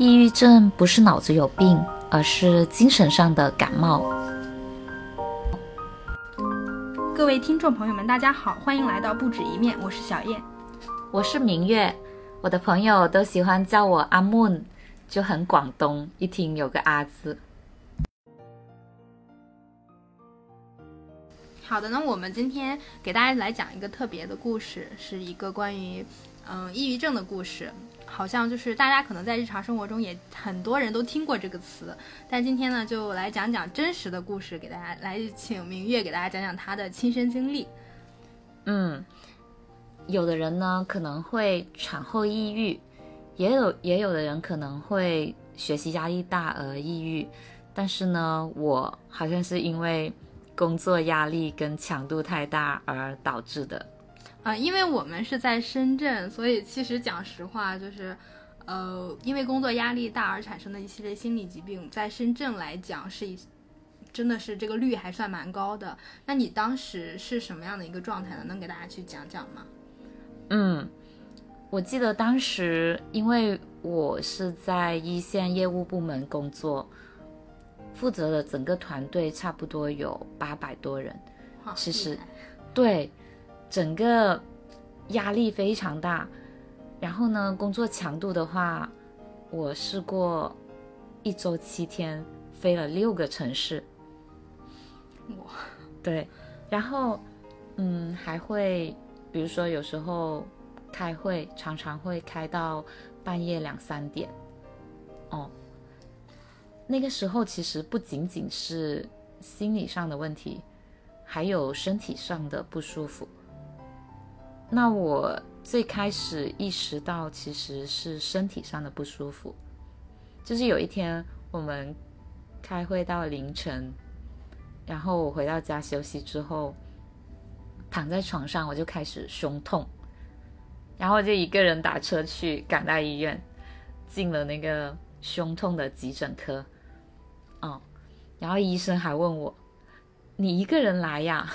抑郁症不是脑子有病，而是精神上的感冒。各位听众朋友们，大家好，欢迎来到不止一面，我是小燕，我是明月，我的朋友都喜欢叫我阿 moon，就很广东，一听有个阿字。好的，那我们今天给大家来讲一个特别的故事，是一个关于嗯抑郁症的故事。好像就是大家可能在日常生活中也很多人都听过这个词，但今天呢就来讲讲真实的故事，给大家来请明月给大家讲讲她的亲身经历。嗯，有的人呢可能会产后抑郁，也有也有的人可能会学习压力大而抑郁，但是呢我好像是因为。工作压力跟强度太大而导致的，啊，因为我们是在深圳，所以其实讲实话，就是，呃，因为工作压力大而产生的一系列心理疾病，在深圳来讲是，真的是这个率还算蛮高的。那你当时是什么样的一个状态呢？能给大家去讲讲吗？嗯，我记得当时因为我是在一线业务部门工作。负责的整个团队差不多有八百多人，其实，对，整个压力非常大。然后呢，工作强度的话，我试过一周七天飞了六个城市。哇，对，然后嗯，还会比如说有时候开会，常常会开到半夜两三点，哦。那个时候其实不仅仅是心理上的问题，还有身体上的不舒服。那我最开始意识到其实是身体上的不舒服，就是有一天我们开会到凌晨，然后我回到家休息之后，躺在床上我就开始胸痛，然后就一个人打车去赶到医院，进了那个胸痛的急诊科。嗯，然后医生还问我：“你一个人来呀？”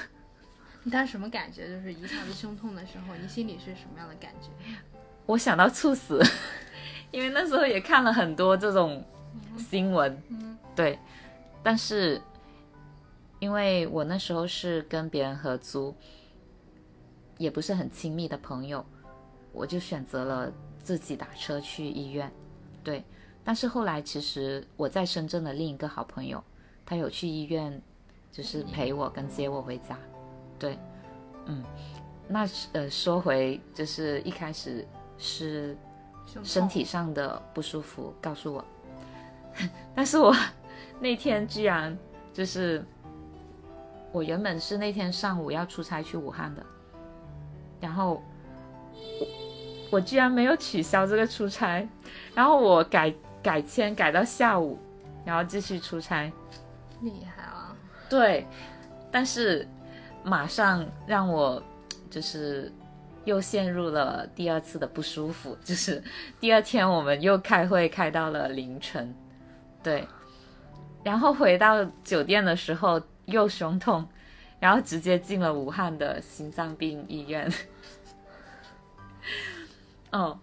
你当时什么感觉？就是一下子胸痛的时候，你心里是什么样的感觉？我想到猝死，因为那时候也看了很多这种新闻。嗯，对。但是因为我那时候是跟别人合租，也不是很亲密的朋友，我就选择了自己打车去医院。对。但是后来，其实我在深圳的另一个好朋友，他有去医院，就是陪我跟接我回家。对，嗯，那呃说回就是一开始是身体上的不舒服告诉我，但是我那天居然就是我原本是那天上午要出差去武汉的，然后我我居然没有取消这个出差，然后我改。改签改到下午，然后继续出差，厉害啊！对，但是马上让我就是又陷入了第二次的不舒服，就是第二天我们又开会开到了凌晨，对，然后回到酒店的时候又胸痛，然后直接进了武汉的心脏病医院，哦。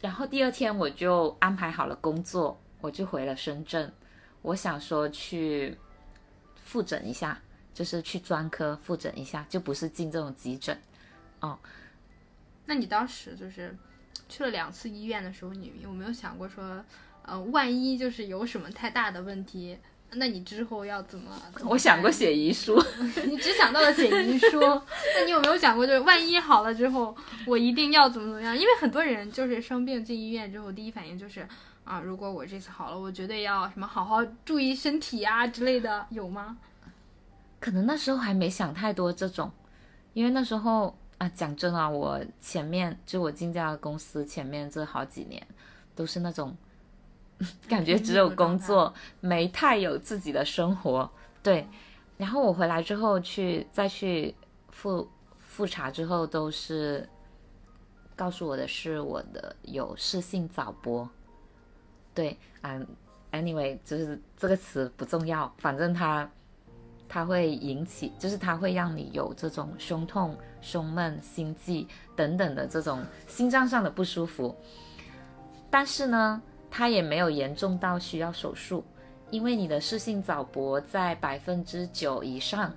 然后第二天我就安排好了工作，我就回了深圳。我想说去复诊一下，就是去专科复诊一下，就不是进这种急诊。哦，那你当时就是去了两次医院的时候，你有没有想过说，呃，万一就是有什么太大的问题？那你之后要怎么？我想过写遗书。你只想到了写遗书，那你有没有想过，就是万一好了之后，我一定要怎么怎么样？因为很多人就是生病进医院之后，第一反应就是啊，如果我这次好了，我绝对要什么好好注意身体啊之类的，有吗？可能那时候还没想太多这种，因为那时候啊，讲真啊，我前面就我进这家公司前面这好几年，都是那种。感觉只有工作，没太有自己的生活。对，然后我回来之后去再去复复查之后，都是告诉我的是我的有视性早搏。对，嗯，anyway，就是这个词不重要，反正他它会引起，就是它会让你有这种胸痛、胸闷、心悸等等的这种心脏上的不舒服。但是呢，它也没有严重到需要手术，因为你的室性早搏在百分之九以上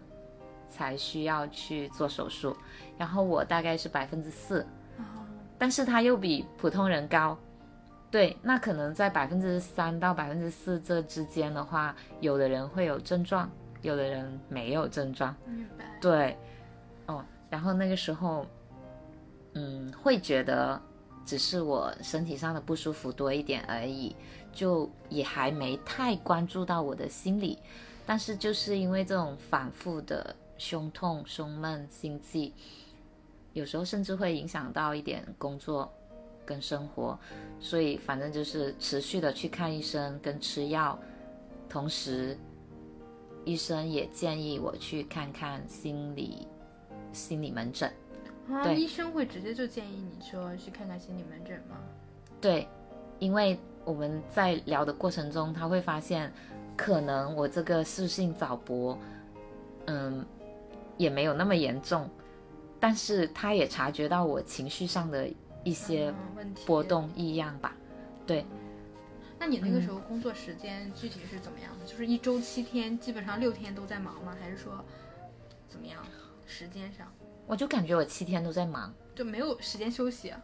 才需要去做手术，然后我大概是百分之四，但是它又比普通人高。对，那可能在百分之三到百分之四这之间的话，有的人会有症状，有的人没有症状。明白。对，哦，然后那个时候，嗯，会觉得只是我身体上的不舒服多一点而已，就也还没太关注到我的心理。但是就是因为这种反复的胸痛、胸闷、心悸，有时候甚至会影响到一点工作。跟生活，所以反正就是持续的去看医生跟吃药，同时，医生也建议我去看看心理心理门诊。啊，医生会直接就建议你说去看看心理门诊吗？对，因为我们在聊的过程中，他会发现可能我这个视性早搏，嗯，也没有那么严重，但是他也察觉到我情绪上的。一些波动异样吧，对。那你那个时候工作时间具体是怎么样的？就是一周七天，基本上六天都在忙吗？还是说怎么样？时间上，我就感觉我七天都在忙，就没有时间休息啊。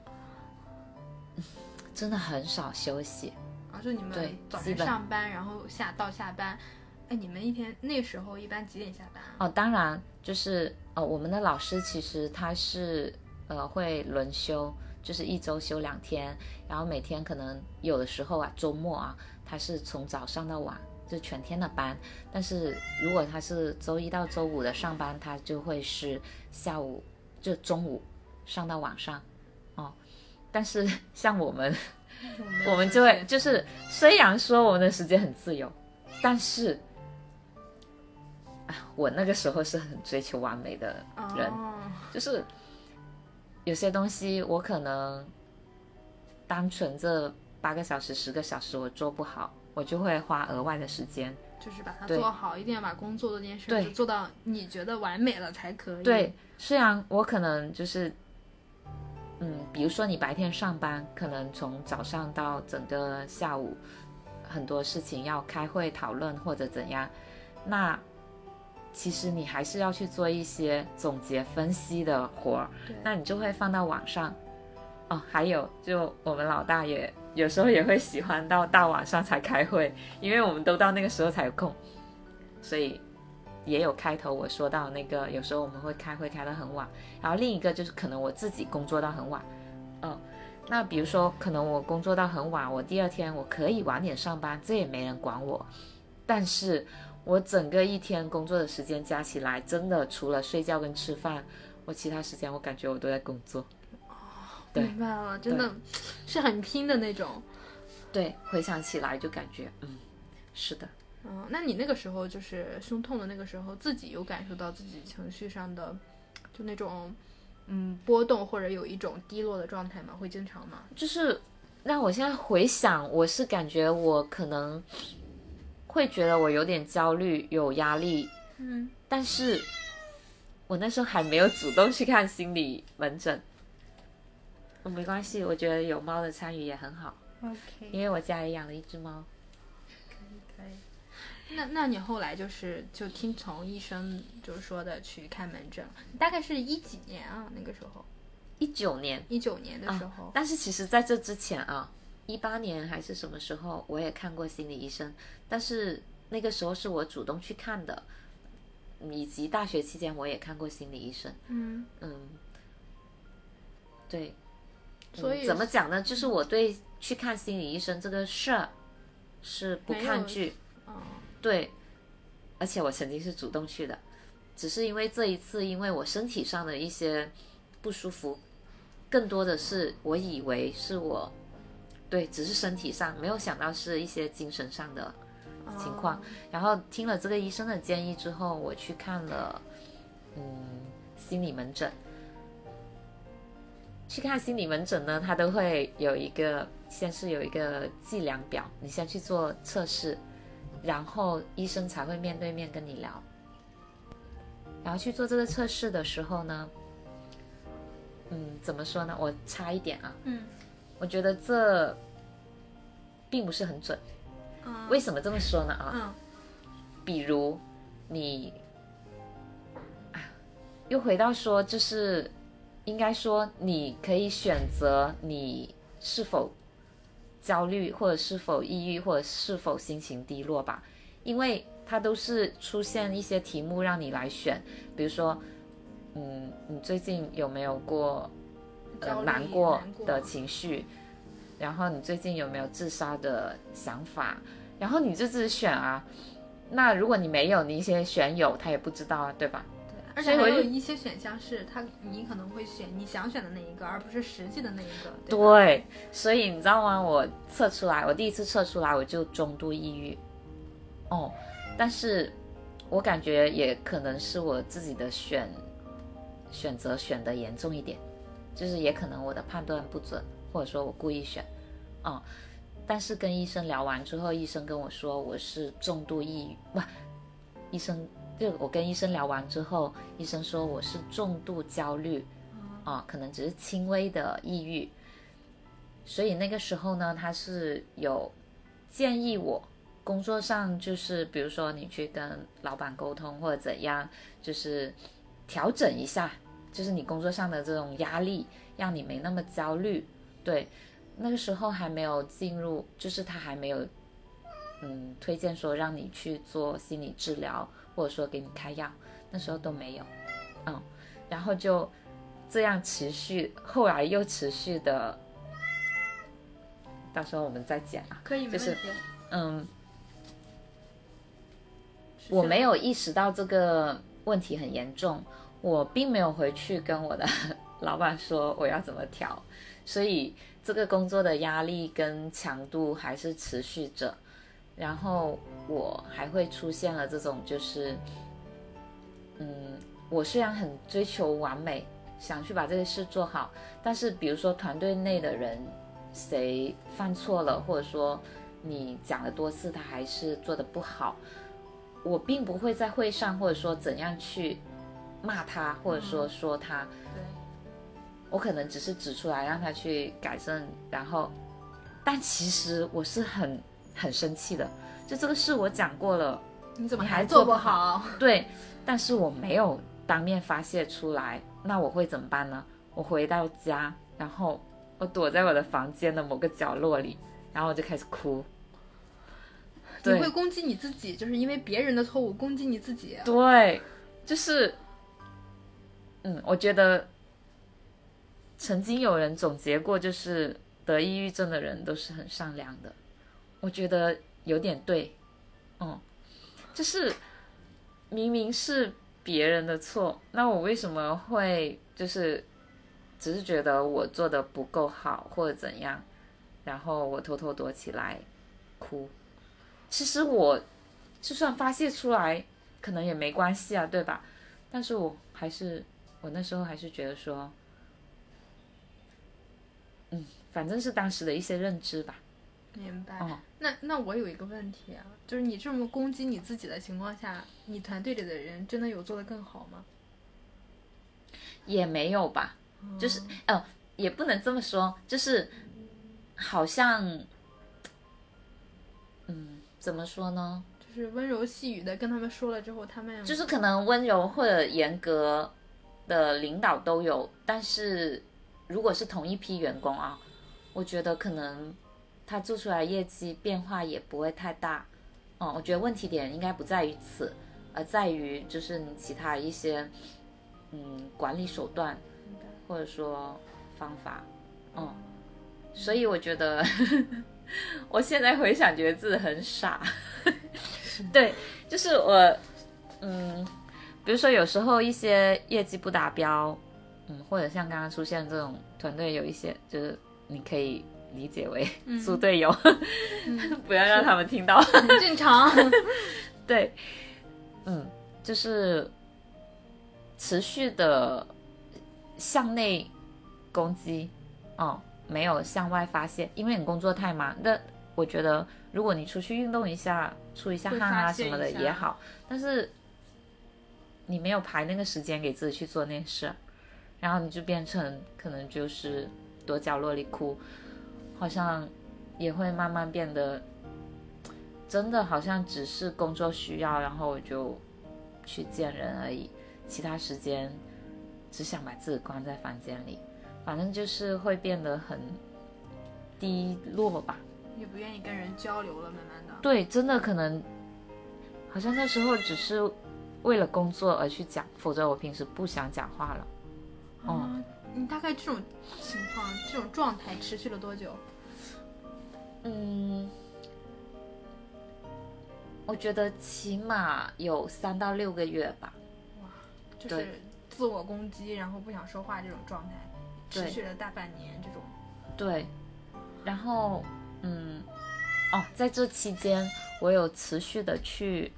真的很少休息啊！就你们早晨上班，然后下到下班，哎，你们一天那时候一般几点下班？哦，当然就是呃，我们的老师其实他是呃会轮休。就是一周休两天，然后每天可能有的时候啊，周末啊，他是从早上到晚，就全天的班。但是如果他是周一到周五的上班，他就会是下午就中午上到晚上，哦。但是像我们，我们就会就是虽然说我们的时间很自由，但是啊，我那个时候是很追求完美的人，就是。有些东西我可能单纯这八个小时、十个小时我做不好，我就会花额外的时间，就是把它做好，一定要把工作这件事做到你觉得完美了才可以。对，虽然我可能就是，嗯，比如说你白天上班，可能从早上到整个下午，很多事情要开会讨论或者怎样，那。其实你还是要去做一些总结分析的活儿，那你就会放到网上。哦，还有就我们老大也有时候也会喜欢到大晚上才开会，因为我们都到那个时候才有空，所以也有开头我说到那个有时候我们会开会开到很晚，然后另一个就是可能我自己工作到很晚，嗯，那比如说可能我工作到很晚，我第二天我可以晚点上班，这也没人管我，但是。我整个一天工作的时间加起来，真的除了睡觉跟吃饭，我其他时间我感觉我都在工作。哦，明白了，真的是很拼的那种。对，回想起来就感觉，嗯，是的。嗯，那你那个时候就是胸痛的那个时候，自己有感受到自己情绪上的就那种嗯波动或者有一种低落的状态吗？会经常吗？就是让我现在回想，我是感觉我可能。会觉得我有点焦虑，有压力，嗯，但是我那时候还没有主动去看心理门诊。哦，没关系，我觉得有猫的参与也很好。OK，因为我家里养了一只猫。可以可以。那那你后来就是就听从医生就是说的去看门诊，大概是一几年啊？那个时候？一九年。一九年的时候。但是其实在这之前啊。一八年还是什么时候，我也看过心理医生，但是那个时候是我主动去看的，以及大学期间我也看过心理医生。嗯嗯，对，所以怎么讲呢？就是我对去看心理医生这个事儿是不抗拒，对，而且我曾经是主动去的，只是因为这一次，因为我身体上的一些不舒服，更多的是我以为是我。对，只是身体上没有想到是一些精神上的情况，然后听了这个医生的建议之后，我去看了，嗯，心理门诊。去看心理门诊呢，他都会有一个，先是有一个计量表，你先去做测试，然后医生才会面对面跟你聊。然后去做这个测试的时候呢，嗯，怎么说呢？我差一点啊，嗯。我觉得这并不是很准。嗯为什么这么说呢？啊，嗯比如你啊，又回到说，就是应该说你可以选择你是否焦虑，或者是否抑郁，或者是否心情低落吧，因为它都是出现一些题目让你来选，比如说，嗯，你最近有没有过难过难过的情绪？然后你最近有没有自杀的想法？然后你就自己选啊。那如果你没有，你一些选有，他也不知道啊，对吧？对，而且还有一些选项是他，你可能会选你想选的那一个，而不是实际的那一个。对，对，所以你知道吗？我测出来，我第一次测出来我就中度抑郁，哦，但是我感觉也可能是我自己的选选择选的严重一点，就是也可能我的判断不准，或者说我故意选，哦，但是跟医生聊完之后，医生跟我说我是重度抑郁，不，医生就我跟医生聊完之后，医生说我是重度焦虑，啊、可能只是轻微的抑郁，所以那个时候呢，他是有建议我工作上就是，比如说你去跟老板沟通或者怎样，就是调整一下，就是你工作上的这种压力，让你没那么焦虑。对，那个时候还没有进入，就是他还没有，嗯，推荐说让你去做心理治疗，或者说给你开药，那时候都没有，嗯，然后就这样持续，后来又持续的，到时候我们再讲啊，可以没就是。嗯，我没有意识到这个问题很严重，我并没有回去跟我的 老板说我要怎么调，所以这个工作的压力跟强度还是持续着，然后我还会出现了这种就是，嗯，我虽然很追求完美，想去把这个事做好，但是比如说团队内的人谁犯错了，或者说你讲了多次他还是做的不好，我并不会在会上或者说怎样去骂他，或者说说他，对，我可能只是指出来让他去改正，然后，但其实我是很很生气的，就这个事我讲过了，你怎么还做不好好？对，但是我没有当面发泄出来，那我会怎么办呢？我回到家，然后我躲在我的房间的某个角落里，然后我就开始哭。你会攻击你自己，就是因为别人的错误攻击你自己。对，就是，嗯，我觉得曾经有人总结过，就是得抑郁症的人都是很善良的，我觉得有点对，嗯，就是明明是别人的错，那我为什么会就是只是觉得我做的不够好或者怎样，然后我偷偷躲起来哭？其实我就算发泄出来，可能也没关系啊，对吧？但是我还是，我那时候还是觉得说，嗯，反正是当时的一些认知吧。明白。哦，那那我有一个问题啊，就是你这么攻击你自己的情况下，你团队里的人真的有做得更好吗？也没有吧，就是哦，也不能这么说，就是好像，嗯，怎么说呢？就是温柔细语的跟他们说了之后，他们就是可能温柔或者严格的领导都有，但是如果是同一批员工啊，我觉得可能他做出来业绩变化也不会太大。嗯，我觉得问题点应该不在于此，而在于就是你其他一些嗯管理手段或者说方法。嗯，所以我觉得 我现在回想觉得自己很傻。对，就是我，嗯，比如说有时候一些业绩不达标，嗯，或者像刚刚出现这种团队有一些，就是你可以理解为猪队友，不要让他们听到。很正常。对，嗯，就是持续的向内攻击，哦，没有向外发泄，因为你工作太忙。那我觉得，如果你出去运动一下，出一下汗啊什么的也好，但是你没有排那个时间给自己去做那事，然后你就变成可能就是躲角落里哭，好像也会慢慢变得，真的好像只是工作需要，然后我就去见人而已，其他时间只想把自己关在房间里，反正就是会变得很低落吧。也不愿意跟人交流了，慢慢的。对，真的可能，好像那时候只是为了工作而去讲，否则我平时不想讲话了。哦，你大概这种情况、这种状态持续了多久？嗯，我觉得起码有三到六个月吧。哇，就是自我攻击，然后不想说话这种状态，持续了大半年这种。对，然后。嗯，哦，在这期间，我有持续的去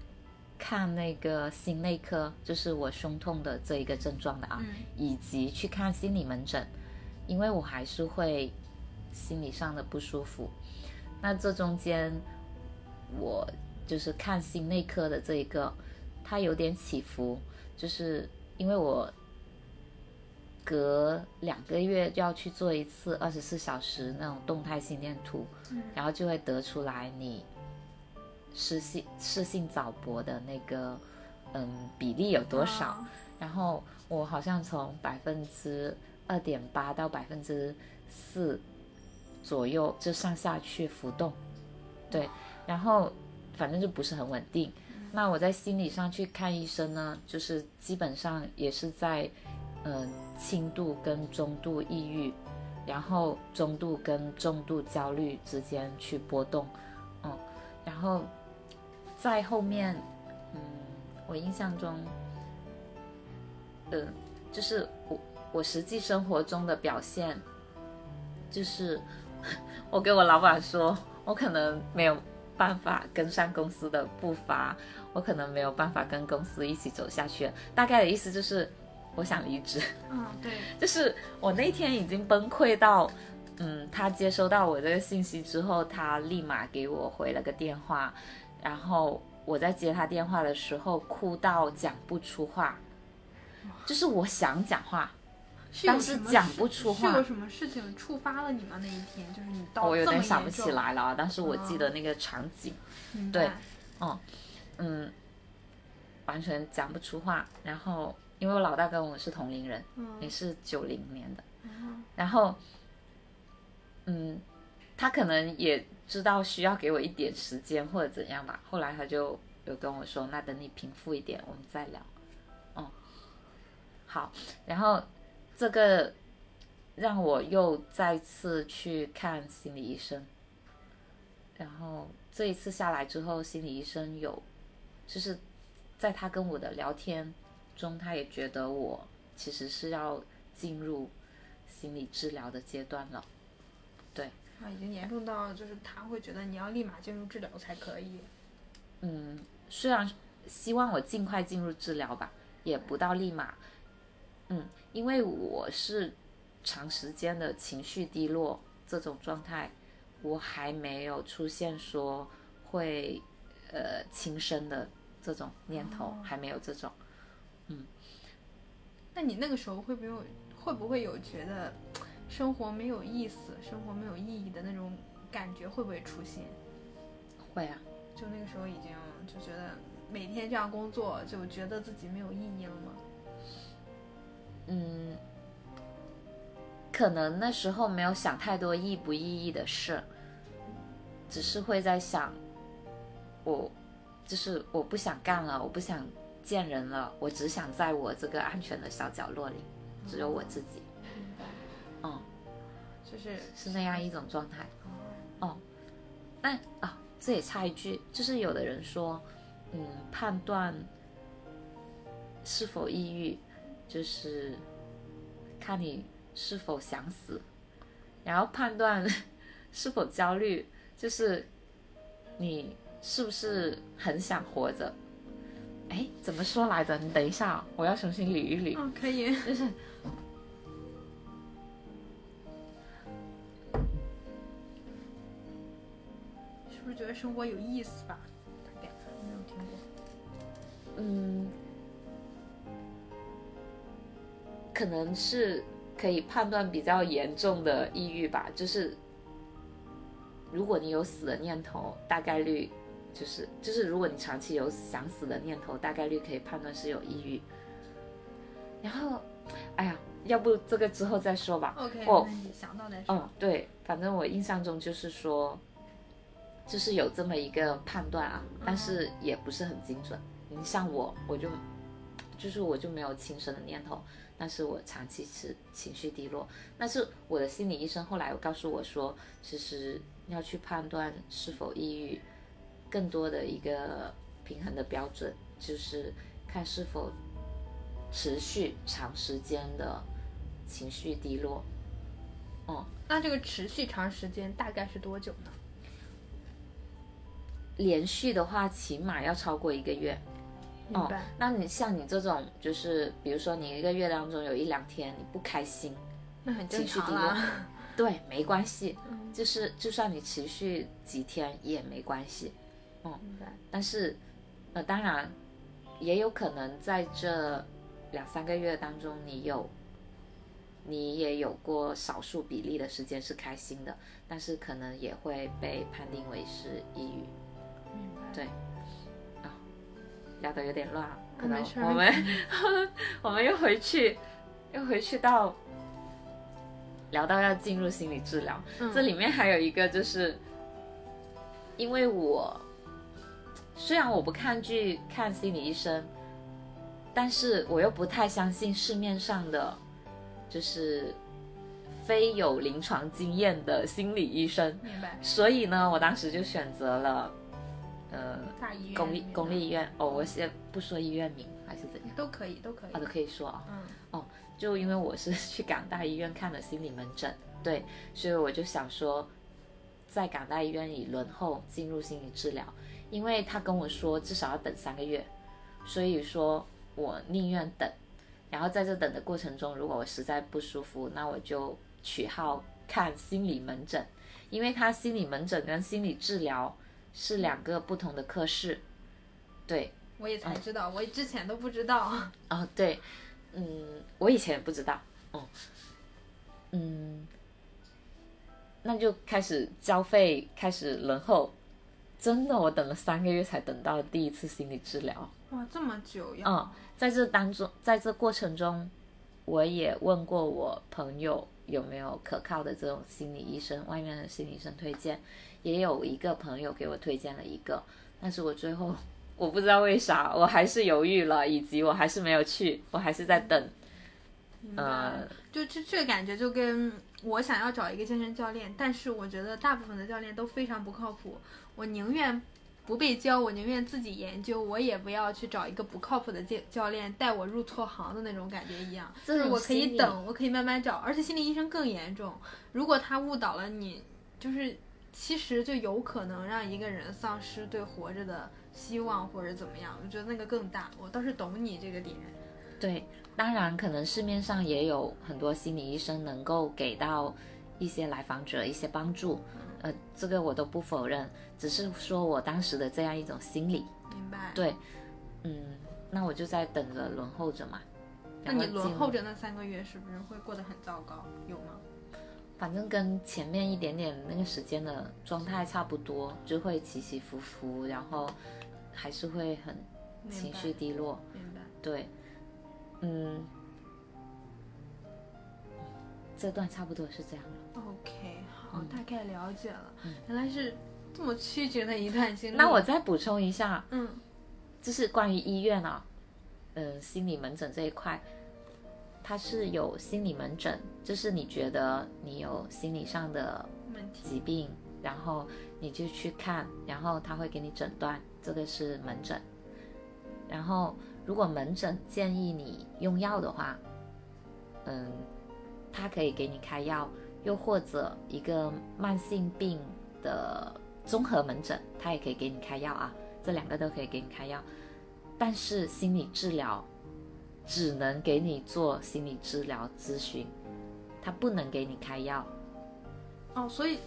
看那个心内科，就是我胸痛的这一个症状的啊，以及去看心理门诊，因为我还是会心理上的不舒服。那这中间，我就是看心内科的这一个，它有点起伏，就是因为我。隔两个月就要去做一次二十四小时那种动态心电图，然后就会得出来你失性失性早搏的那个嗯比例有多少。然后我好像从百分之二点八到百分之四左右就上下去浮动，对，然后反正就不是很稳定。那我在心理上去看医生呢，就是基本上也是在。嗯，轻度跟中度抑郁，然后中度跟重度焦虑之间去波动，嗯，然后在后面，嗯，我印象中，嗯，就是我我实际生活中的表现，就是我给我老板说，我可能没有办法跟上公司的步伐，我可能没有办法跟公司一起走下去，大概的意思就是。我想离职，嗯，对，就是我那天已经崩溃到，嗯，他接收到我这个信息之后，他立马给我回了个电话，然后我在接他电话的时候哭到讲不出话，就是我想讲话，但是讲不出话。是有什么事情触发了你吗？那一天就是你到我有点想不起来了，但是我记得那个场景，对，嗯嗯，完全讲不出话，然后。因为我老大跟我是同龄人，也是九零年的，然后，嗯，他可能也知道需要给我一点时间或者怎样吧。后来他就有跟我说：“那等你平复一点，我们再聊。”哦，好。然后这个让我又再次去看心理医生，然后这一次下来之后，心理医生有就是在他跟我的聊天。中，他也觉得我其实是要进入心理治疗的阶段了，啊，已经严重到就是他会觉得你要立马进入治疗才可以。嗯，虽然希望我尽快进入治疗吧，也不到立马。嗯，因为我是长时间的情绪低落这种状态，我还没有出现说会呃轻生的这种念头，还没有这种。嗯，那你那个时候会不会会不会有觉得生活没有意思、生活没有意义的那种感觉？会不会出现？会啊，就那个时候已经就觉得每天这样工作，就觉得自己没有意义了吗？嗯，可能那时候没有想太多意不意义的事，只是会在想，我就是我不想干了，我不想。见人了，我只想在我这个安全的小角落里，只有我自己。嗯，就是是那样一种状态。哦，那啊，这也插一句，就是有的人说，嗯，判断是否抑郁，就是看你是否想死；然后判断 是否焦虑，就是你是不是很想活着。哎，怎么说来着？你等一下，我要重新捋一捋。哦，可以。就是，觉得生活有意思吧？大概没有听过。嗯，可能是可以判断比较严重的抑郁吧，就是如果你有死的念头，大概率就是就是如果你长期有想死的念头，大概率可以判断是有抑郁。然后，哎呀，要不这个之后再说吧。OK，想到再说。嗯，对，反正我印象中就是说，就是有这么一个判断啊，但是也不是很精准。你像我，我就就是我就没有轻生的念头，但是我长期是情绪低落。但是我的心理医生后来有告诉我说，其实要去判断是否抑郁，更多的一个平衡的标准就是看是否持续长时间的情绪低落。嗯，那这个持续长时间大概是多久呢？连续的话，起码要超过一个月。哦那你像你这种，就是比如说你一个月当中有一两天你不开心，那很正常啊。对，没关系，就是就算你持续几天也没关系。明白。但是，呃，当然也有可能在这两三个月当中，你有你也有过少数比例的时间是开心的，但是可能也会被判定为是抑郁。对，啊，聊得有点乱，可能我们 我们又回去，又回去到聊到要进入心理治疗，嗯。这里面还有一个就是，因为我虽然我不抗拒看心理医生，但是我又不太相信市面上的，就是非有临床经验的心理医生，明白。所以呢，我当时就选择了，呃，大医院公立公立医院。哦，我先不说医院名还是怎样，都可以，都可以啊，。都可以说啊。嗯哦，就因为我是 去港大医院看的心理门诊，对，所以我就想说，在港大医院里轮候进入心理治疗，因为他跟我说至少要等三个月，所以说我宁愿等，然后在这等的过程中，如果我实在不舒服，那我就取号看心理门诊，因为他心理门诊跟心理治疗是两个不同的科室，对，我也才知道，我之前都不知道。哦，对，嗯，我以前也不知道，嗯，嗯，那就开始交费，开始轮候。真的，我等了三个月才等到第一次心理治疗。哇，这么久呀！嗯，在这当中，在这过程中，我也问过我朋友有没有可靠的这种心理医生，外面的心理医生推荐，也有一个朋友给我推荐了一个，但是我最后 我不知道为啥，我还是犹豫了，以及我还是没有去，我还是在等。嗯呃，就这这感觉就跟我想要找一个健身教练，但是我觉得大部分的教练都非常不靠谱，我宁愿不被教，我宁愿自己研究，我也不要去找一个不靠谱的教教练带我入错行的那种感觉一样。就是我可以等，我可以慢慢找，而且心理医生更严重，如果他误导了你，就是其实就有可能让一个人丧失对活着的希望或者怎么样，我觉得那个更大。我倒是懂你这个点。对，当然可能市面上也有很多心理医生能够给到一些来访者一些帮助，呃，这个我都不否认，只是说我当时的这样一种心理。明白？对，嗯，那我就在等着轮候着嘛。那你轮候着那三个月是不是会过得很糟糕？有吗？反正跟前面一点点那个时间的状态差不多，就会起起伏伏，然后还是会很情绪低落。明白。对，嗯，这段差不多是这样了。OK，好，嗯大概了解了。原来是这么曲折的一段经历。那我再补充一下，嗯就是关于医院啊，嗯、心理门诊这一块，它是有心理门诊，就是你觉得你有心理上的疾病，然后你就去看，然后他会给你诊断，这个是门诊。然后如果门诊建议你用药的话，嗯，他可以给你开药，又或者一个慢性病的综合门诊，他也可以给你开药啊，这两个都可以给你开药。但是心理治疗只能给你做心理治疗咨询，他不能给你开药。哦，所以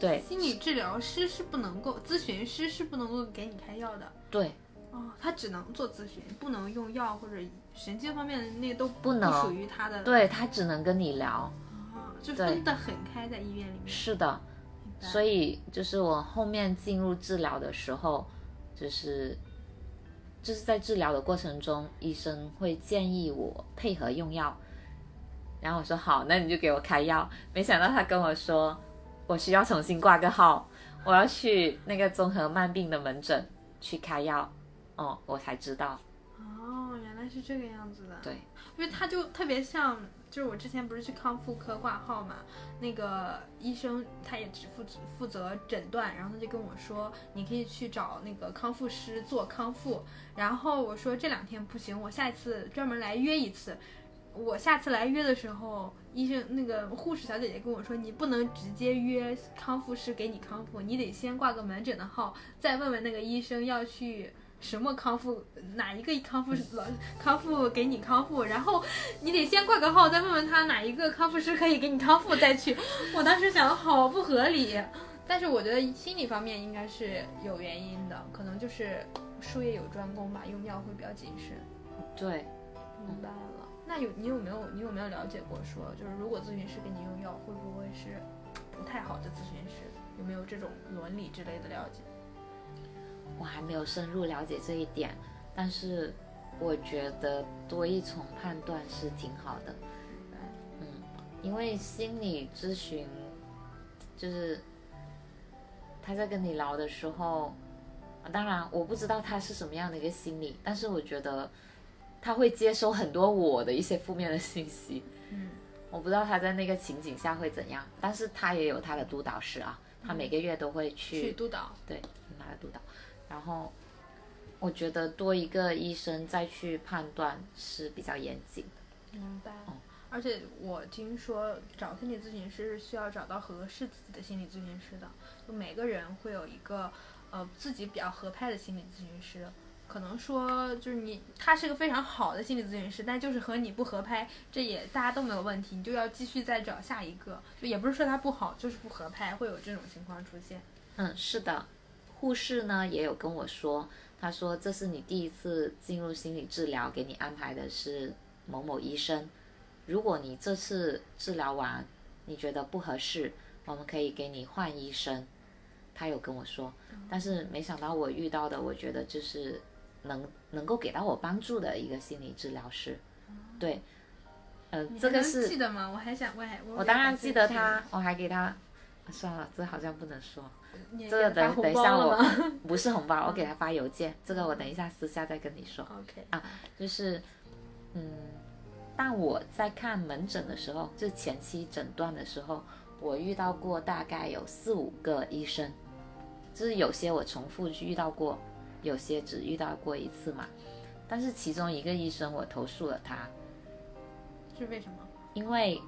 对心理治疗师是不能够，咨询师是不能够给你开药的。对，哦，他只能做咨询，不能用药或者神经方面的那都不能属于他的。对他只能跟你聊。啊，就分得很开，在医院里面。是的，所以就是我后面进入治疗的时候，就是就是在治疗的过程中，医生会建议我配合用药，然后我说好，那你就给我开药。没想到他跟我说，我需要重新挂个号，我要去那个综合慢病的门诊去开药。哦，我才知道。哦，原来是这个样子的。对，因为他就特别像。就是我之前不是去康复科挂号嘛，那个医生他也只负负责诊断，然后他就跟我说，你可以去找那个康复师做康复。然后我说这两天不行，我下一次专门来约一次。我下次来约的时候，医生那个护士小姐姐跟我说，你不能直接约康复师给你康复，你得先挂个门诊的号，再问问那个医生要去。什么康复？哪一个康复老康复给你康复？然后你得先挂个号，再问问他哪一个康复师可以给你康复再去。我当时想的好不合理，但是我觉得心理方面应该是有原因的，可能就是术业有专攻吧，用药会比较谨慎。对，明白了。那有你有没有你有没有了解过说，就是如果咨询师给你用药，会不会是不太好的咨询师？有没有这种伦理之类的了解？我还没有深入了解这一点，但是我觉得多一重判断是挺好的。嗯，因为心理咨询就是他在跟你聊的时候，当然我不知道他是什么样的一个心理，但是我觉得他会接收很多我的一些负面的信息。嗯，我不知道他在那个情景下会怎样，但是他也有他的督导师啊，他每个月都会去去督导，对，他的督导。然后，我觉得多一个医生再去判断是比较严谨的。明白。而且我听说找心理咨询师是需要找到合适自己的心理咨询师的。就每个人会有一个呃自己比较合拍的心理咨询师。可能说就是你他是个非常好的心理咨询师，但就是和你不合拍，这也大家都没有问题，你就要继续再找下一个。就也不是说他不好，就是不合拍，会有这种情况出现。嗯，是的。护士呢也有跟我说，他说这是你第一次进入心理治疗，给你安排的是某某医生。如果你这次治疗完你觉得不合适，我们可以给你换医生。他有跟我说，但是没想到我遇到的，我觉得就是能能够给到我帮助的一个心理治疗师。对，嗯，这个是记得吗？我还想，我还我当然记得他，我还给他，算了，这好像不能说。这个等等一下，我 不是红包，我给他发邮件。这个我等一下私下再跟你说。OK 啊，就是，嗯，但我在看门诊的时候，就前期诊断的时候，我遇到过大概有四五个医生，就是有些我重复遇到过，有些只遇到过一次嘛。但是其中一个医生我投诉了他，是为什么？因为。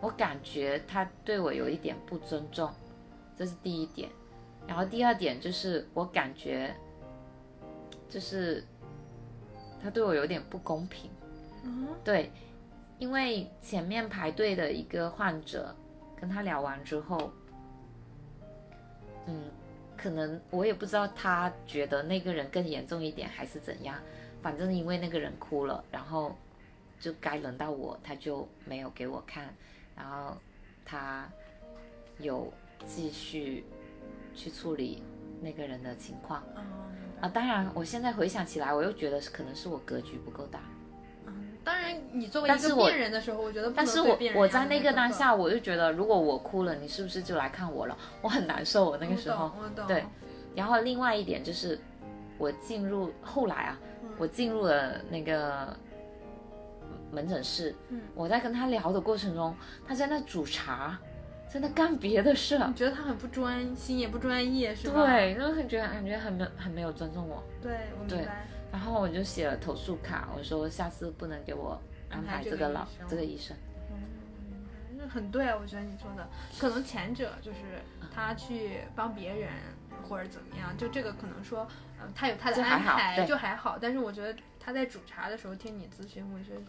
我感觉他对我有一点不尊重，这是第一点。然后第二点就是我感觉，就是他对我有点不公平。嗯，对，因为前面排队的一个患者跟他聊完之后，嗯，可能我也不知道他觉得那个人更严重一点还是怎样。反正因为那个人哭了，然后就该轮到我，他就没有给我看。然后他有继续去处理那个人的情况啊，当然，我现在回想起来，我又觉得是可能是我格局不够大。嗯，当然，你作为一个病人的时候，我觉得，但是我我在那个当下，我就觉得，如果我哭了，你是不是就来看我了？我很难受，我那个时候，对。然后另外一点就是，我进入后来啊，我进入了那个。门诊室，我在跟他聊的过程中，他在那煮茶，在那干别的事。你觉得他很不专心，也不专业，是吧？对，然后很觉得感觉很没很没有尊重我。对，我明白。然后我就写了投诉卡，我说下次不能给我安排这个老这个医生。嗯，那很对啊，我觉得你说的，可能前者就是他去帮别人或者怎么样，就这个可能说，呃，他有他的安排就还好。但是我觉得他在煮茶的时候听你咨询，我觉得。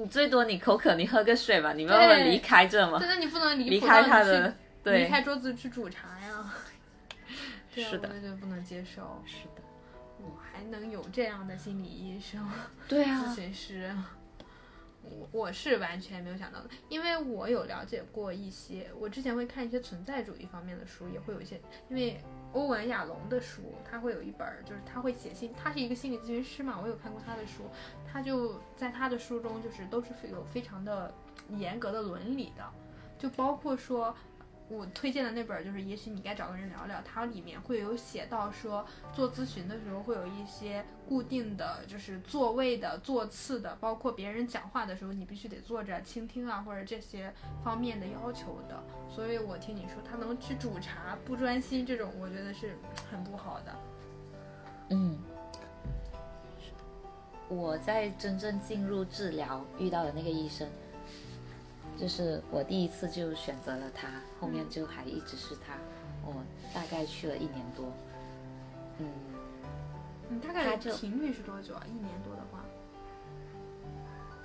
你最多你口渴，你喝个水吧，你慢慢离开这嘛。对，那你不能离开他的，对，离开桌子去煮茶呀。是的，就不能接受。是的，我还能有这样的心理医生，对啊，咨询师。我我是完全没有想到的，因为我有了解过一些，我之前会看一些存在主义方面的书，也会有一些，因为欧文亚龙的书，他会有一本儿，就是他会写信，他是一个心理咨询师嘛，我有看过他的书，他就在他的书中就是都是有非常的严格的伦理的，就包括说。我推荐的那本就是，也许你该找个人聊聊。它里面会有写到说，做咨询的时候会有一些固定的就是座位的座次的，包括别人讲话的时候，你必须得坐着倾听啊，或者这些方面的要求的。所以我听你说他能去煮茶不专心，这种我觉得是很不好的。嗯，我在真正进入治疗遇到的那个医生。就是我第一次就选择了他，后面就还一直是他。我大概去了一年多，嗯，你大概频率是多久啊？一年多的话？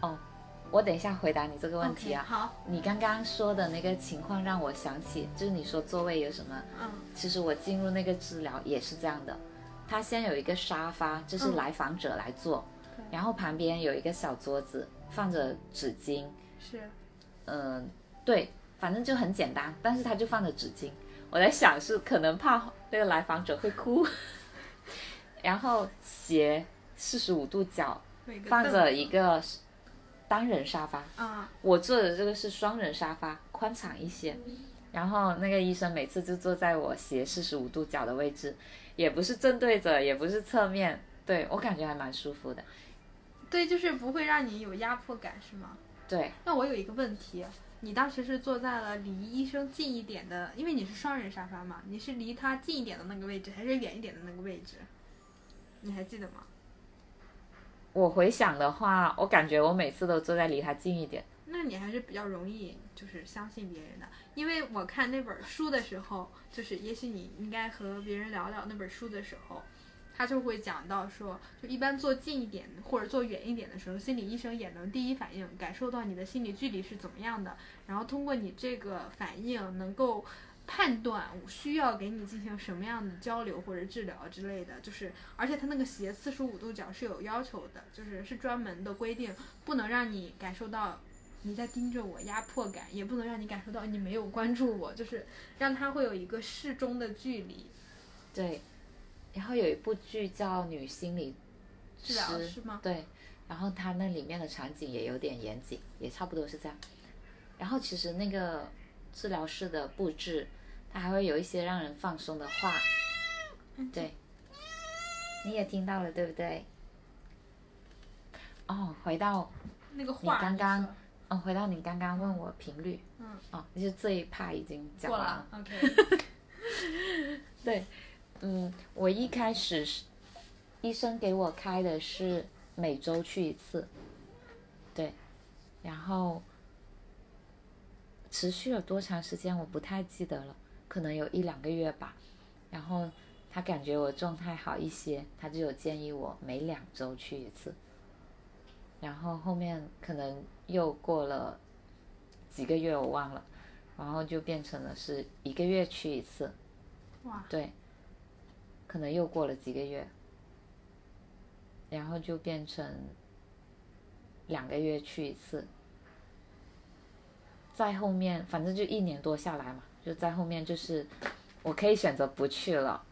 哦，我等一下回答你这个问题啊。好。你刚刚说的那个情况让我想起，就是你说座位有什么？嗯。其实我进入那个治疗也是这样的，他先有一个沙发，就是来访者来坐，然后旁边有一个小桌子，放着纸巾。是。嗯，对，反正就很简单，但是他就放着纸巾。我在想是可能怕那个来访者会哭，然后斜四十五度角放着一个单人沙发。啊，我坐的这个是双人沙发，宽敞一些。然后那个医生每次就坐在我斜四十五度角的位置，也不是正对着，也不是侧面，对我感觉还蛮舒服的。对，就是不会让你有压迫感，是吗？对，那我有一个问题，你当时是坐在了离医生近一点的，因为你是双人沙发嘛，你是离他近一点的那个位置，还是远一点的那个位置？你还记得吗？我回想的话，我感觉我每次都坐在离他近一点。那你还是比较容易就是相信别人的，因为我看那本书的时候，就是也许你应该和别人聊聊那本书的时候。他就会讲到说，就一般坐近一点或者坐远一点的时候，心理医生也能第一反应感受到你的心理距离是怎么样的，然后通过你这个反应能够判断需要给你进行什么样的交流或者治疗之类的。就是，而且他那个斜四十五度角是有要求的，就是是专门的规定，不能让你感受到你在盯着我压迫感，也不能让你感受到你没有关注我，就是让他会有一个适中的距离。对。然后有一部剧叫《女心理治疗师》吗？对，然后它那里面的场景也有点严谨，也差不多是这样。然后其实那个治疗室的布置，它还会有一些让人放松的话。对，你也听到了，对不对？哦，回到那个你刚刚，哦，回到你刚刚问我频率，嗯，哦，就是这一趴已经讲完了。OK。对。嗯，我一开始是医生给我开的是每周去一次，对，然后持续了多长时间我不太记得了，可能有一两个月吧。然后他感觉我状态好一些，他就有建议我每两周去一次。然后后面可能又过了几个月我忘了，然后就变成了是一个月去一次。哇，对。可能又过了几个月，然后就变成两个月去一次，在后面反正就一年多下来嘛，就在后面就是我可以选择不去了，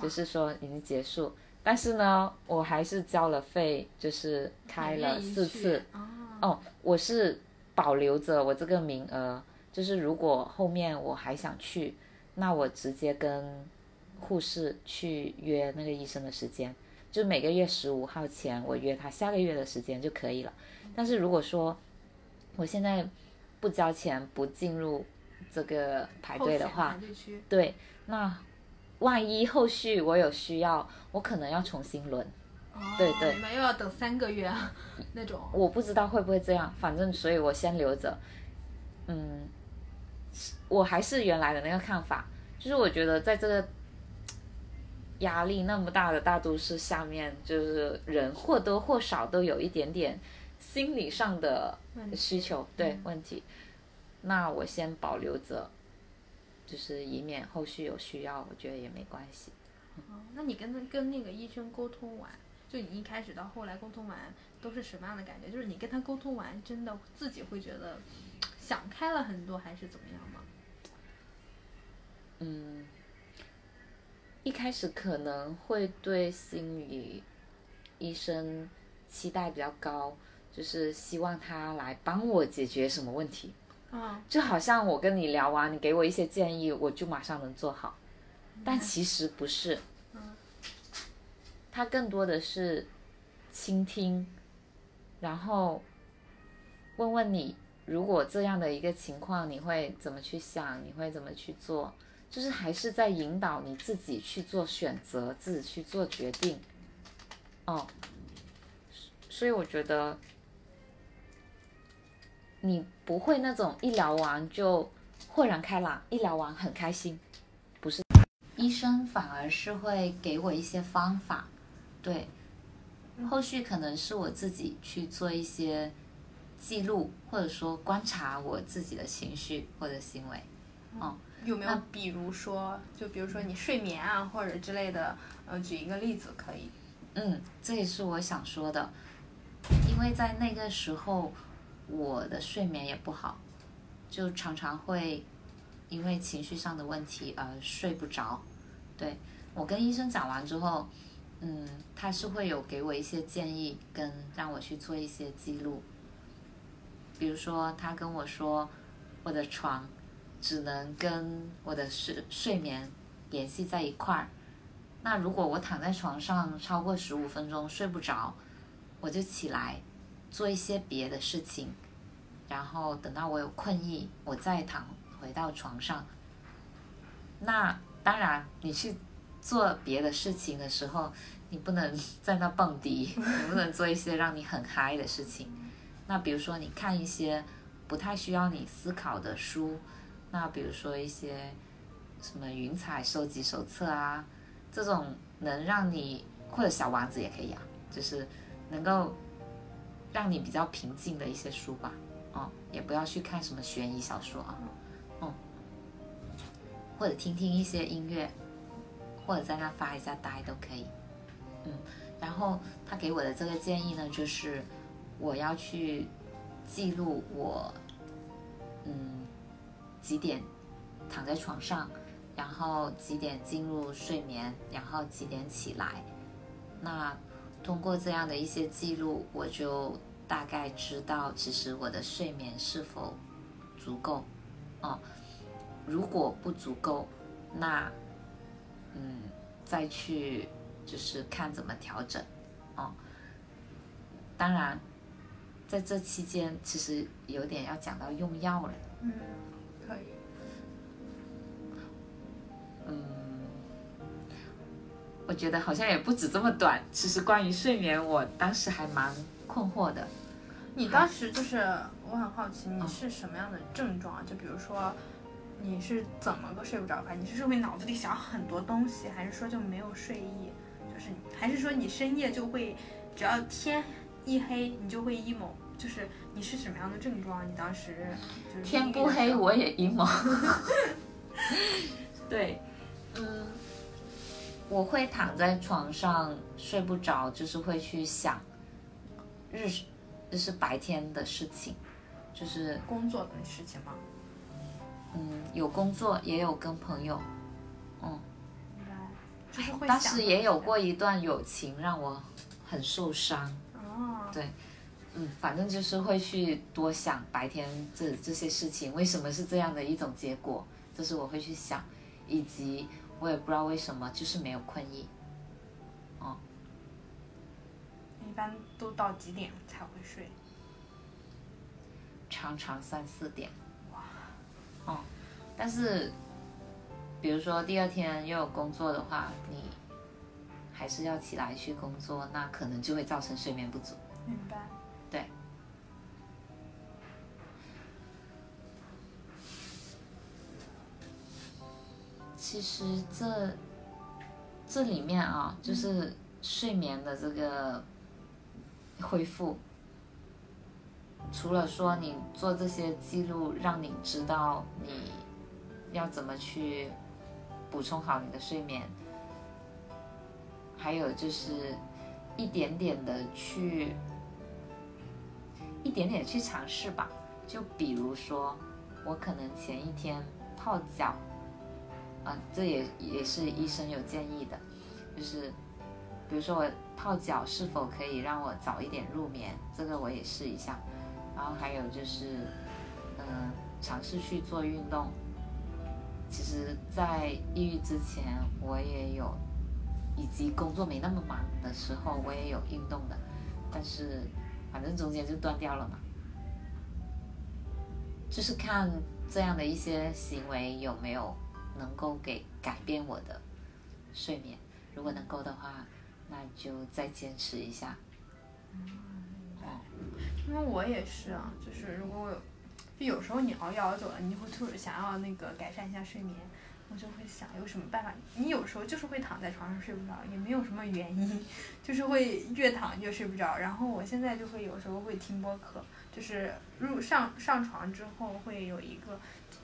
就是说已经结束，但是呢，我还是交了费，就是开了四次。哦，我是保留着我这个名额，就是如果后面我还想去，那我直接跟。护士去约那个医生的时间，就每个月十五号前我约他下个月的时间就可以了。但是如果说我现在不交钱不进入这个排队的话，对，那万一后续我有需要，我可能要重新轮。对对，你们又要等三个月啊，那种。我不知道会不会这样，反正所以我先留着。嗯，我还是原来的那个看法，就是我觉得在这个。压力那么大的大都市下面，就是人或多或少都有一点点心理上的需求，对问题。那我先保留着，就是以免后续有需要，我觉得也没关系。哦，那你跟跟那个医生沟通完，就你一开始到后来沟通完都是什么样的感觉？就是你跟他沟通完，真的自己会觉得想开了很多，还是怎么样吗？嗯，一开始可能会对心理医生期待比较高，就是希望他来帮我解决什么问题。嗯，就好像我跟你聊完，你给我一些建议，我就马上能做好，但其实不是。嗯，他更多的是倾听，然后问问你，如果这样的一个情况，你会怎么去想？你会怎么去做？就是还是在引导你自己去做选择，自己去做决定。哦，所以我觉得你不会那种一聊完就豁然开朗，一聊完很开心，不是。医生反而是会给我一些方法，对，后续可能是我自己去做一些记录，或者说观察我自己的情绪或者行为，哦。有没有比如说，就比如说你睡眠啊，或者之类的，呃，举一个例子可以。嗯，这也是我想说的，因为在那个时候，我的睡眠也不好，就常常会因为情绪上的问题而睡不着。对我跟医生讲完之后，嗯，他是会有给我一些建议，跟让我去做一些记录。比如说，他跟我说我的床。只能跟我的睡睡眠联系在一块儿。那如果我躺在床上超过十五分钟睡不着，我就起来做一些别的事情，然后等到我有困意，我再躺回到床上。那当然，你去做别的事情的时候，你不能在那蹦迪，你不能做一些让你很嗨的事情。那比如说，你看一些不太需要你思考的书。那比如说一些什么云彩收集手册啊，这种能让你或者小王子也可以啊，就是能够让你比较平静的一些书吧，哦，也不要去看什么悬疑小说啊，嗯，或者听听一些音乐，或者在那发一下呆都可以，嗯，然后他给我的这个建议呢，就是我要去记录我，嗯。几点躺在床上，然后几点进入睡眠，然后几点起来。那通过这样的一些记录，我就大概知道其实我的睡眠是否足够。哦，如果不足够，那嗯再去就是看怎么调整。哦，当然在这期间其实有点要讲到用药了。嗯。我觉得好像也不止这么短。其实关于睡眠，我当时还蛮困惑的。你当时就是，我很好奇，你是什么样的症状啊？就比如说，你是怎么个睡不着法？你是会脑子里想很多东西，还是说就没有睡意？就是，还是说你深夜就会，只要天一黑，你就会 emo？就是你是什么样的症状？你当时天不黑我也 emo。对，嗯，我会躺在床上睡不着，就是会去想日，就是白天的事情，就是工作的事情吗？嗯，有工作，也有跟朋友，嗯，就是会当时也有过一段友情让我很受伤。哦，对。嗯，反正就是会去多想白天这这些事情，为什么是这样的一种结果，就是我会去想，以及我也不知道为什么就是没有困意。哦，一般都到几点才会睡？常常三四点。哇。哦，但是，比如说第二天又有工作的话，你还是要起来去工作，那可能就会造成睡眠不足。明白。对，其实这这里面啊，就是睡眠的这个恢复，除了说你做这些记录，让你知道你要怎么去补充好你的睡眠，还有就是一点点的去，一点点去尝试吧。就比如说，我可能前一天泡脚，啊，这也也是医生有建议的，就是比如说我泡脚是否可以让我早一点入眠，这个我也试一下。然后还有就是，嗯，尝试去做运动。其实，在抑郁之前，我也有，以及工作没那么忙的时候，我也有运动的，但是反正中间就断掉了嘛。就是看这样的一些行为有没有能够给改变我的睡眠，如果能够的话，那就再坚持一下。嗯，因为我也是啊，就是如果我有。就有时候你熬夜熬久了，你会突然想要那个改善一下睡眠，我就会想有什么办法。你有时候就是会躺在床上睡不着，也没有什么原因，就是会越躺越睡不着。然后我现在就会有时候会听播客，就是入上上床之后会有一个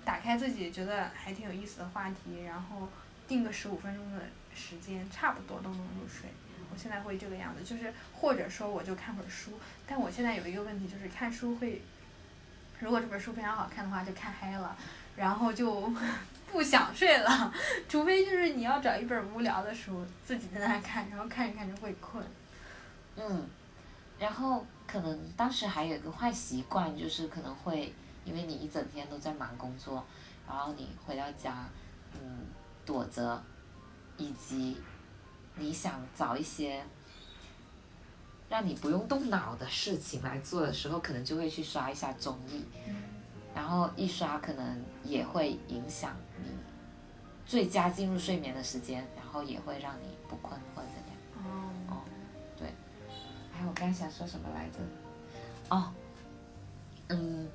打开自己觉得还挺有意思的话题，然后定个十五分钟的时间，差不多都能入睡。我现在会这个样子，就是或者说我就看会儿书。但我现在有一个问题，就是看书会。如果这本书非常好看的话，就看嗨了，然后就 不想睡了。除非就是你要找一本无聊的书，自己在那看，然后看着看着会困。嗯，然后可能当时还有一个坏习惯，就是可能会因为你一整天都在忙工作，然后你回到家，嗯，躲着，以及你想找一些。让你不用动脑的事情来做的时候，可能就会去刷一下综艺，然后一刷可能也会影响你最佳进入睡眠的时间，然后也会让你不困或者怎样。哦，对。还有我刚想说什么来着？哦，嗯，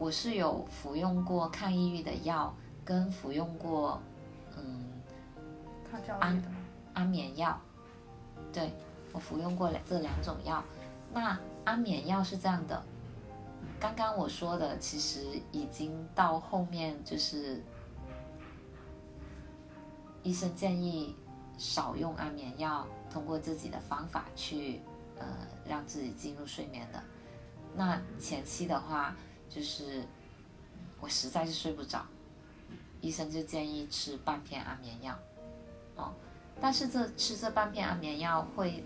我是有服用过抗抑郁的药，跟服用过嗯安安眠药，对。我服用过两这两种药，那安眠药是这样的，刚刚我说的其实已经到后面就是医生建议少用安眠药，通过自己的方法去呃让自己进入睡眠的。那前期的话就是我实在是睡不着，医生就建议吃半片安眠药，哦，但是这吃这半片安眠药会。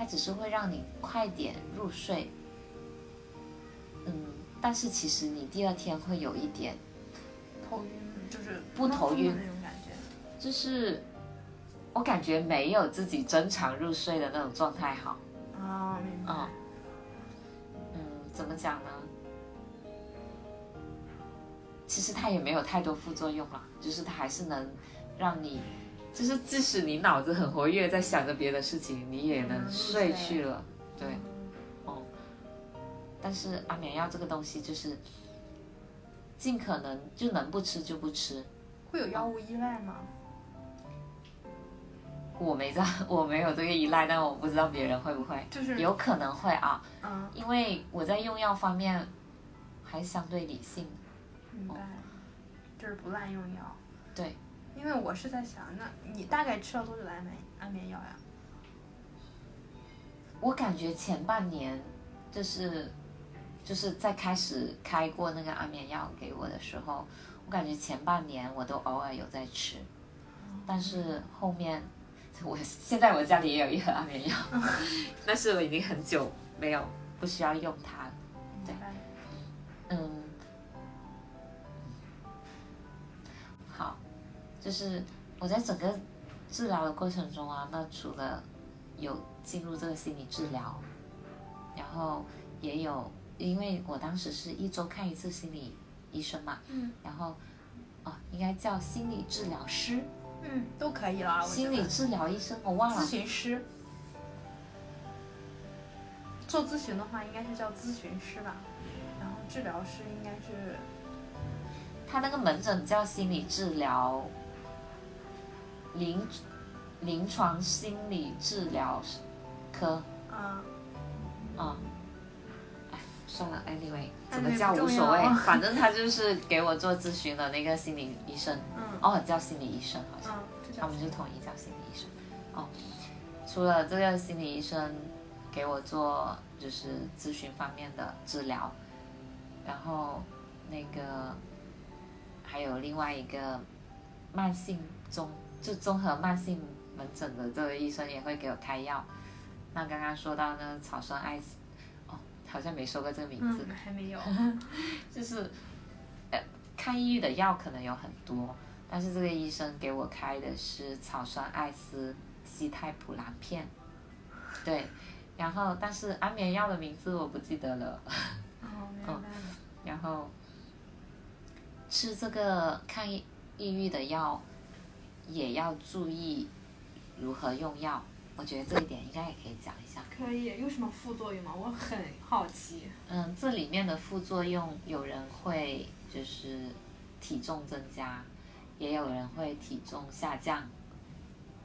它只是会让你快点入睡，嗯，但是其实你第二天会有一点头晕，就是不头晕那种感觉，就是我感觉没有自己正常入睡的那种状态好。啊，明白。嗯，怎么讲呢？其实它也没有太多副作用啊，就是它还是能让你。就是即使你脑子很活跃，在想着别的事情，你也能睡去了。对，哦。但是安眠药这个东西，就是尽可能就能不吃就不吃。会有药物依赖吗？我没在，我没有这个依赖，但我不知道别人会不会。就是有可能会啊。嗯。因为我在用药方面还相对理性。明白。就是不滥用药。对。因为我是在想，那你大概吃了多久的安眠安眠药呀？我感觉前半年，就是，就是在开始开过那个安眠药给我的时候，我感觉前半年我都偶尔有在吃，但是后面，我现在我家里也有一盒安眠药，但是我已经很久没有不需要用它了，对，嗯。就是我在整个治疗的过程中啊，那除了有进入这个心理治疗，然后也有，因为我当时是一周看一次心理医生嘛，嗯，然后哦，应该叫心理治疗师，嗯，都可以啦。心理治疗医生我忘了。咨询师，做咨询的话应该是叫咨询师吧，然后治疗师应该是，他那个门诊叫心理治疗。临临床心理治疗科，啊，啊，哎，算了，anyway，怎么叫无所谓，反正他就是给我做咨询的那个心理医生，嗯，哦，叫心理医生好像，嗯，他们就统一叫心理医生，哦，除了这个心理医生给我做就是咨询方面的治疗，然后那个还有另外一个慢性综就综合慢性门诊的这个医生也会给我开药。那刚刚说到呢，草酸艾斯，哦，好像没说过这个名字，嗯，还没有。就是呃，抗抑郁的药可能有很多，但是这个医生给我开的是草酸艾斯西泰普兰片，对，然后但是安眠药的名字我不记得了，哦，明白了。然后吃这个抗抑抑郁的药也要注意如何用药，我觉得这一点应该也可以讲一下。可以，有什么副作用吗？我很好奇。嗯，这里面的副作用，有人会就是体重增加，也有人会体重下降。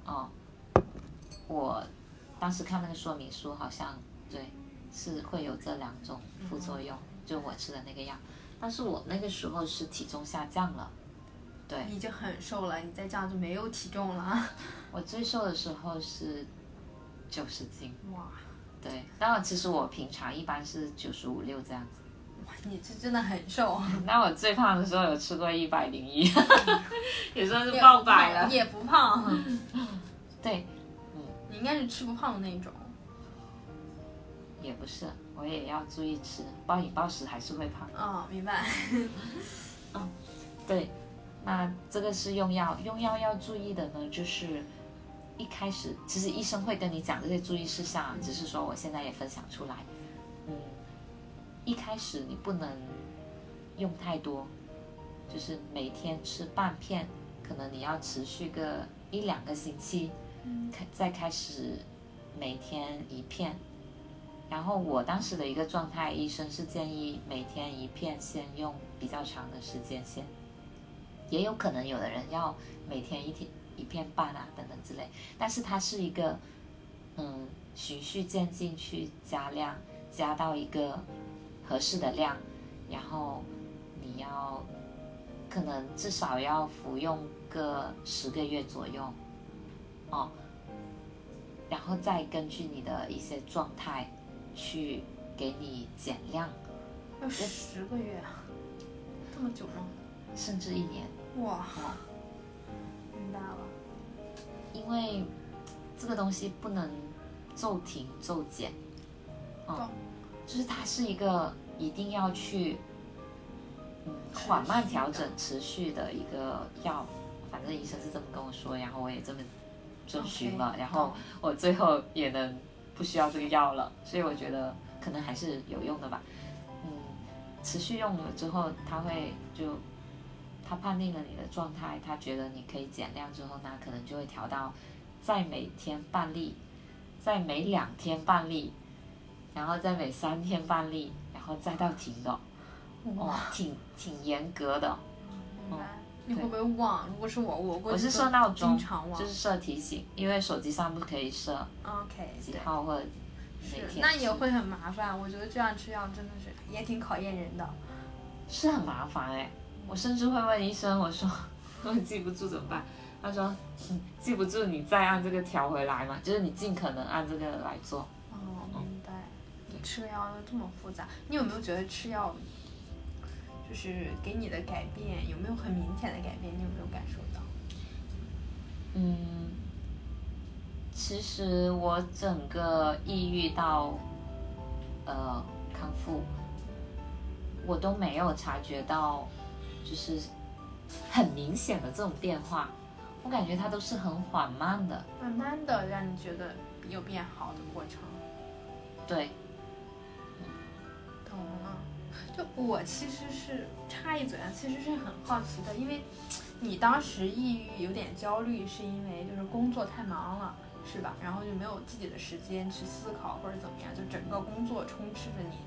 哦，我当时看那个说明书，好像对是会有这两种副作用，就我吃的那个药，但是我那个时候是体重下降了。对，你已经很瘦了，你再这样就没有体重了。我最瘦的时候是九十斤。哇，对，当然其实我平常一般是九十五六这样子。哇，你这真的很瘦。那我最胖的时候有吃过一百零一，也算是爆百了。也不胖。对，你应该是吃不胖的那种。也不是，我也要注意吃，暴饮暴食还是会胖。哦，明白。嗯，对，那这个是用药，用药要注意的呢，就是一开始其实医生会跟你讲这些注意事项，只是说我现在也分享出来。嗯，一开始你不能用太多，就是每天吃半片，可能你要持续个一两个星期，开再开始每天一片。然后我当时的一个状态，医生是建议每天一片，先用比较长的时间先。也有可能有的人要每天一天一片半啊，等等之类。但是它是一个，嗯，循序渐进去加量，加到一个合适的量，然后你要可能至少要服用个十个月左右，哦，然后再根据你的一些状态。去给你减量，要十个月啊，这么久吗？甚至一年。哇，明白了。因为这个东西不能骤停骤减，哦，就是它是一个一定要去嗯缓慢调整、持续的一个药。反正医生是这么跟我说，然后我也这么遵循了，然后我最后也能。不需要这个药了，所以我觉得可能还是有用的吧。嗯，持续用了之后，它会就他判定了你的状态，他觉得你可以减量之后，那可能就会调到在每天半粒，在每两天半粒，然后再每三天半粒，然后再到停的。哇，挺挺严格的。明白。你会不会忘？如果是我，我我是设闹钟，就是设提醒，因为手机上不可以设。OK。几号或者？那也会很麻烦。我觉得这样吃药真的是也挺考验人的。是很麻烦哎，我甚至会问医生，我说 我记不住怎么办？他说记不住你再按这个调回来嘛，就是你尽可能按这个来做。哦，明白。吃药又这么复杂，你有没有觉得吃药？就是给你的改变有没有很明显的改变？你有没有感受到？嗯，其实我整个抑郁到呃康复，我都没有察觉到，就是很明显的这种变化。我感觉它都是很缓慢的，慢慢的让你觉得有变好的过程。对。懂了就我其实是插一嘴啊，其实是很好奇的，因为你当时抑郁有点焦虑，是因为就是工作太忙了，是吧？然后就没有自己的时间去思考或者怎么样，就整个工作充斥着你，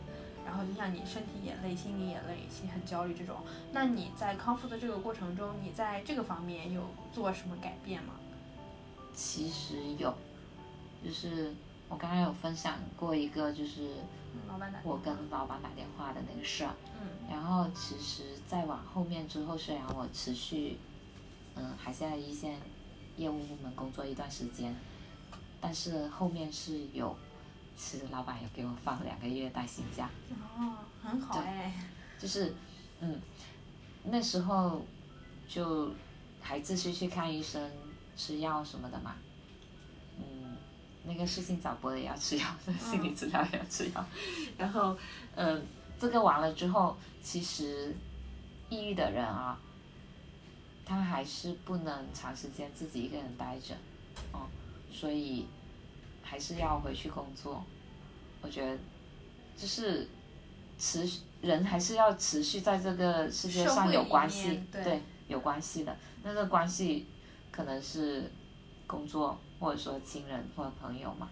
然后就像你身体也累，心里也累，心很焦虑这种。那你在康复的这个过程中，你在这个方面有做什么改变吗？其实有，就是我刚刚有分享过一个，就是。我跟老板打电话的那个事儿，嗯，然后其实再往后面之后，虽然我持续，嗯，还在一线业务部门工作一段时间，但是后面是有，其实老板有给我放两个月带薪假，哦，很好哎，就是，嗯，那时候就还继续去看医生、吃药什么的嘛，嗯，那个事情早播的也要吃药，心理治疗也要吃药，然后，嗯，这个完了之后，其实抑郁的人啊，他还是不能长时间自己一个人待着，哦，所以还是要回去工作。我觉得就是持续人还是要持续在这个世界上有关系对对，有关系的。那个关系可能是工作，或者说亲人或者朋友嘛。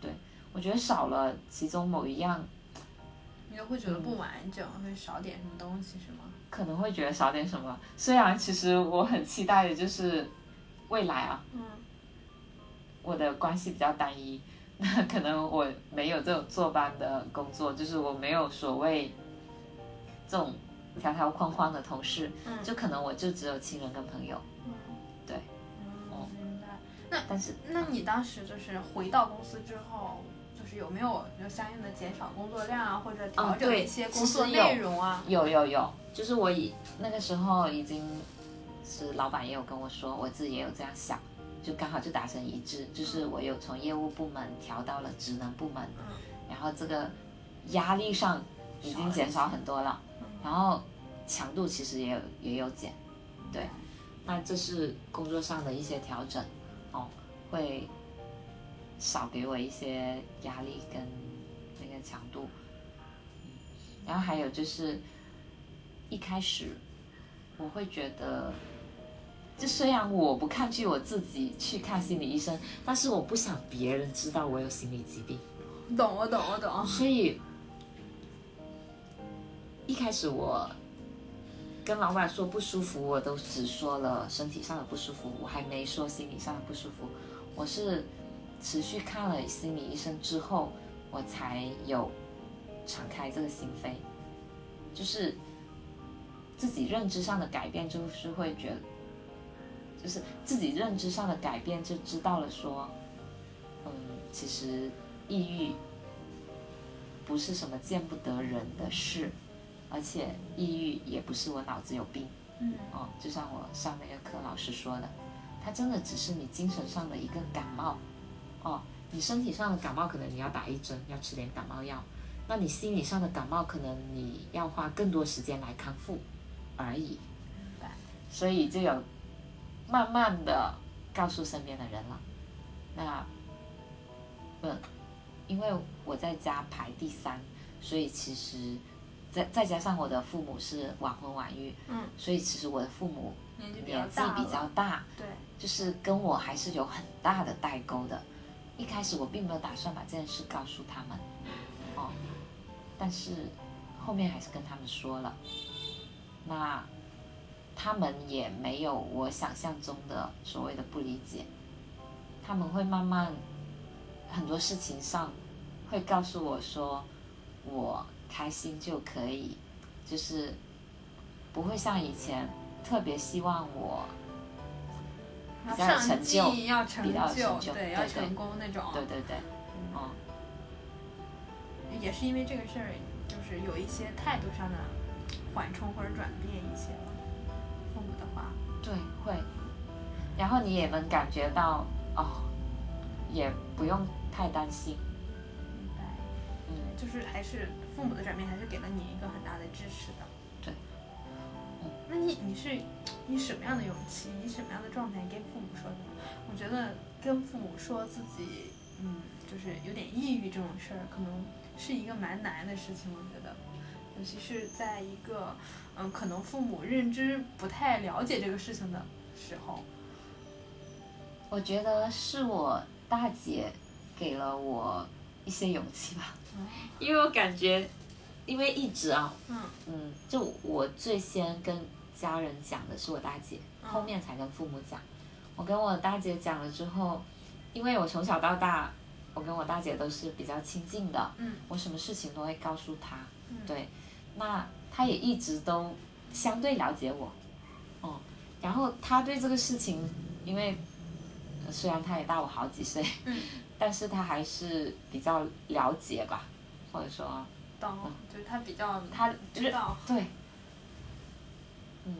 对，我觉得少了其中某一样，你就会觉得不完整，会少点什么东西是吗？可能会觉得少点什么。虽然其实我很期待的就是未来啊，嗯，我的关系比较单一，那 可能我没有这种坐班的工作，就是我没有所谓这种条条框框的同事，嗯。就可能我就只有亲人跟朋友。对，嗯，明白。但是那你当时就是回到公司之后，就是有没有就相应的减少工作量啊，或者调整一些工作内容啊？有有有，就是我已那个时候已经是老板也有跟我说，我自己也有这样想，就刚好就达成一致，就是我有从业务部门调到了职能部门，嗯。然后这个压力上已经减少很多了，然后强度其实也有也有减，对，那这是工作上的一些调整，哦，会少给我一些压力跟那个强度，嗯然后还有就是一开始我会觉得。就虽然我不抗拒我自己去看心理医生，但是我不想别人知道我有心理疾病。懂，我懂，我懂。所以一开始我跟老板说不舒服，我都只说了身体上的不舒服，我还没说心理上的不舒服。我是持续看了心理医生之后，我才有敞开这个心扉，就是自己认知上的改变，就是会觉得，就是自己认知上的改变，就知道了说，嗯，其实抑郁不是什么见不得人的事，而且抑郁也不是我脑子有病嗯。哦，就像我上那个课老师说的，它真的只是你精神上的一个感冒哦，你身体上的感冒可能你要打一针，要吃点感冒药，那你心理上的感冒可能你要花更多时间来康复而已，白。所以就有慢慢的告诉身边的人了，那，嗯，因为我在家排第三，所以其实再再加上我的父母是晚婚晚育，嗯，所以其实我的父母年纪比较大比较大，对，就是跟我还是有很大的代沟的。一开始我并没有打算把这件事告诉他们，哦，但是后面还是跟他们说了。那他们也没有我想象中的所谓的不理解，他们会慢慢很多事情上会告诉我说，我开心就可以，就是不会像以前特别希望我要比较成就进，要成比较成就对，成功那种。对对对，哦，也是因为这个事儿，就是有一些态度上的缓冲或者转变一些了。父母的话，对会，然后你也能感觉到哦，也不用太担心，明白。嗯，就是还是父母的转变，还是给了你一个很大的支持的。对。嗯，那你你是以什么样的勇气，以什么样的状态跟父母说的？我觉得跟父母说自己，嗯，就是有点抑郁这种事儿，可能是一个蛮难的事情。我觉得，尤其是在一个嗯，可能父母认知不太了解这个事情的时候。我觉得是我大姐给了我一些勇气吧，嗯因为我感觉，因为一直啊，嗯嗯，就我最先跟家人讲的是我大姐，嗯后面才跟父母讲。我跟我大姐讲了之后，因为我从小到大，我跟我大姐都是比较亲近的，嗯我什么事情都会告诉她，嗯，对，那他也一直都相对了解我，哦，然后他对这个事情，因为呃虽然他也大我好几岁，嗯，但是他还是比较了解吧，或者说，懂，就是他比较他知道，对，嗯，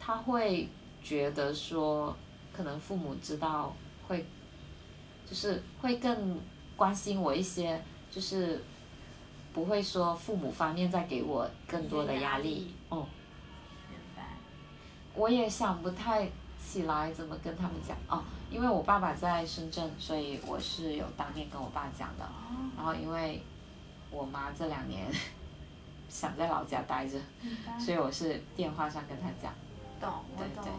他会觉得说，可能父母知道会，就是会更关心我一些，就是不会说父母方面再给我更多的压力，哦，明白，我也想不太起来怎么跟他们讲哦，因为我爸爸在深圳，所以我是有当面跟我爸讲的，然后因为我妈这两年 想在老家待着，所以我是电话上跟他讲。懂，我对对。懂，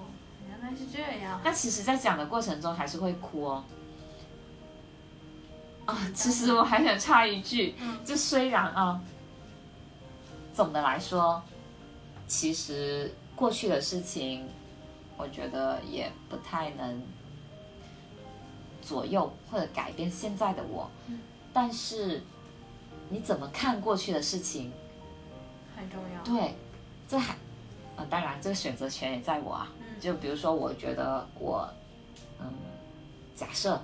原来是这样，那其实，在讲的过程中还是会哭哦。啊，其实我还想插一句，嗯。就虽然啊，总的来说，其实过去的事情，我觉得也不太能左右或者改变现在的我，嗯。但是你怎么看过去的事情，很重要，对，这还，啊，当然这个选择权也在我啊。嗯。就比如说，我觉得我，嗯，假设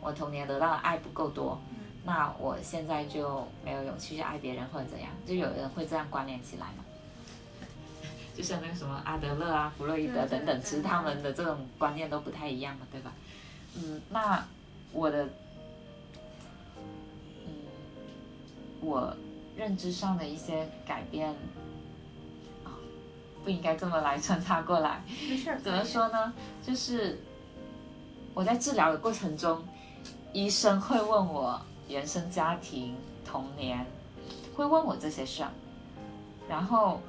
我童年得到的爱不够多，嗯那我现在就没有勇气去爱别人或者怎样，就有人会这样关联起来嘛。就像那个什么阿德勒啊、弗洛伊德等等，其实他们的这种观念都不太一样嘛，对吧？嗯，那我的，嗯，我认知上的一些改变，啊，不应该这么来穿插过来。没事，怎么说呢？就是我在治疗的过程中，医生会问我原生家庭、童年，会问我这些事儿，然后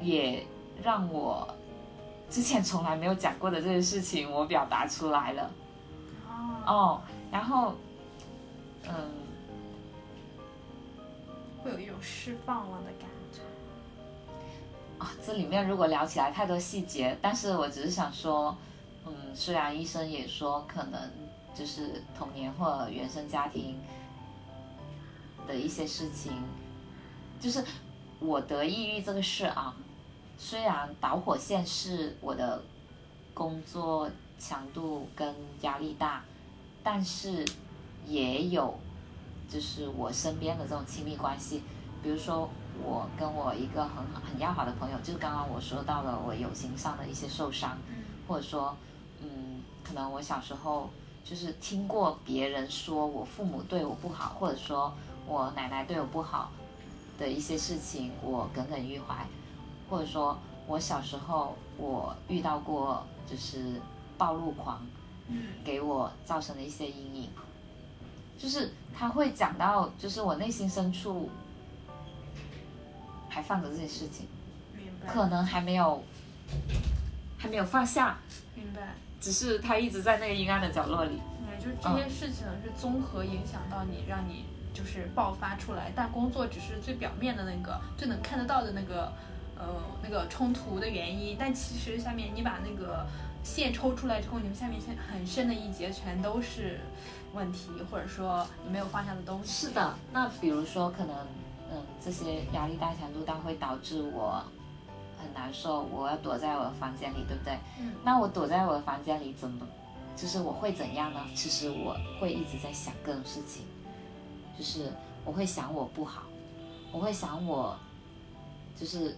也让我之前从来没有讲过的这些事情，我表达出来了。哦，哦，然后，嗯，会有一种释放了的感觉，啊，这里面如果聊起来太多细节，但是我只是想说，嗯，虽然医生也说可能就是童年或原生家庭的一些事情，就是我得抑郁这个事啊，虽然导火线是我的工作强度跟压力大，但是也有就是我身边的这种亲密关系，比如说我跟我一个很很要好的朋友，就是刚刚我说到了我友情上的一些受伤，或者说，嗯，可能我小时候就是听过别人说我父母对我不好，或者说我奶奶对我不好的一些事情，我耿耿于怀，或者说我小时候我遇到过就是暴露狂，嗯。给我造成的一些阴影，就是他会讲到，就是我内心深处还放着这些事情，可能还没有还没有放下。只是他一直在那个阴暗的角落里。对，就是这些事情是综合影响到你，让你就是爆发出来。但工作只是最表面的那个，最能看得到的那个，呃，那个冲突的原因。但其实下面你把那个线抽出来之后，你们下面线很深的一节全都是问题，或者说你没有放下的东西。是的，那比如说可能，嗯，这些压力大强度大会导致我很难受，我要躲在我的房间里，对不对？嗯那我躲在我的房间里怎么，就是我会怎样呢？其实我会一直在想各种事情，就是我会想我不好，我会想我，就是，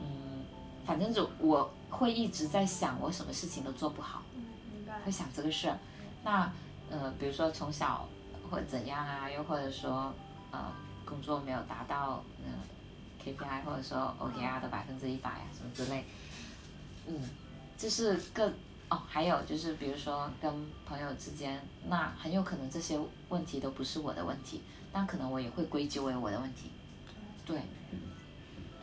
嗯，反正就我会一直在想我什么事情都做不好。嗯，明白会。想这个事儿。那呃，比如说从小或者怎样啊，又或者说呃，工作没有达到呃 KPI 或者说 OKR 的百分之一百啊什么之类，嗯，就是各哦，还有就是比如说跟朋友之间，那很有可能这些问题都不是我的问题，但可能我也会归咎为我的问题。对，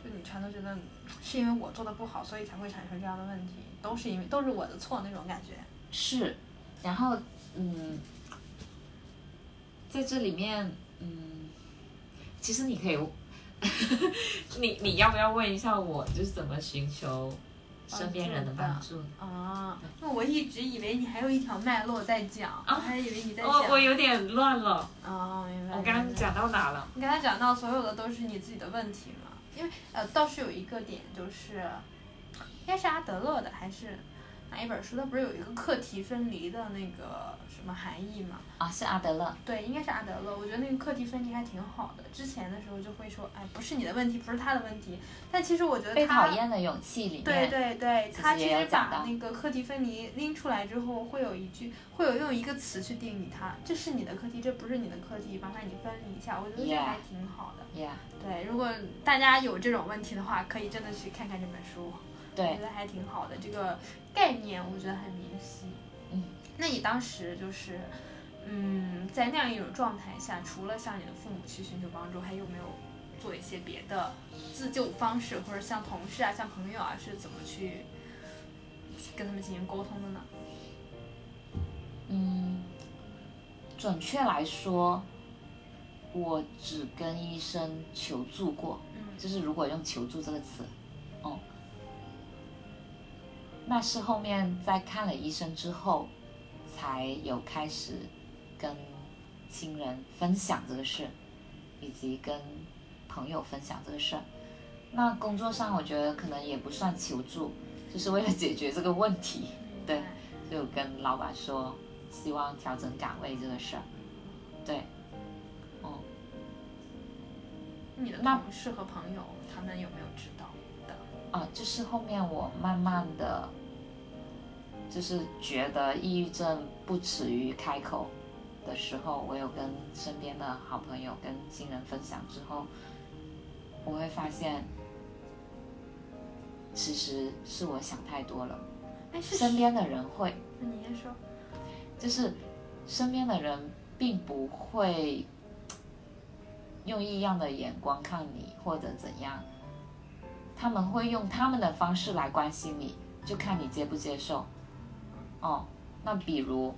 就你全都觉得是因为我做的不好，所以才会产生这样的问题，都是因为都是我的错那种感觉。是，然后嗯，在这里面嗯，其实你可以，你你要不要问一下我，就是怎么寻求身边人的帮助？啊，那我一直以为你还有一条脉络在讲，我还以为你在讲。哦，我有点乱了，哦，明白。我刚刚讲到哪了？你刚才讲到所有的都是你自己的问题嘛？因为呃，倒是有一个点就是，应该是阿德勒的，还是哪一本书，它不是有一个课题分离的那个什么含义嘛？啊，是阿德勒。对，应该是阿德勒。我觉得那个课题分离还挺好的。之前的时候就会说，哎，不是你的问题，不是他的问题。但其实我觉得被讨厌的勇气里面，对对对，他其实把那个课题分离拎出来之后，会有一句，会有用一个词去定义它，这是你的课题，这不是你的课题，麻烦你分离一下。我觉得这还挺好的。Yeah. 对，如果大家有这种问题的话，可以真的去看看这本书。对，我觉得还挺好的，这个概念我觉得很明晰。嗯，那你当时就是，嗯，在那样一种状态下，除了向你的父母去寻求帮助，还有没有做一些别的自救方式，或者像同事啊、像朋友啊，是怎么去跟他们进行沟通的呢？嗯，准确来说，我只跟医生求助过，就是如果用求助这个词。哦那是后面在看了医生之后，才有开始跟亲人分享这个事，以及跟朋友分享这个事。那工作上我觉得可能也不算求助，就是为了解决这个问题，对，就跟老板说希望调整岗位这个事儿，对，哦。你的同事和朋友他们有没有知道的？啊，就是后面我慢慢的。就是觉得抑郁症不耻于开口的时候，我有跟身边的好朋友、跟亲人分享之后，我会发现，其实是我想太多了。身边的人会，那你先说，就是身边的人并不会用异样的眼光看你或者怎样，他们会用他们的方式来关心你，就看你接不接受。哦，那比如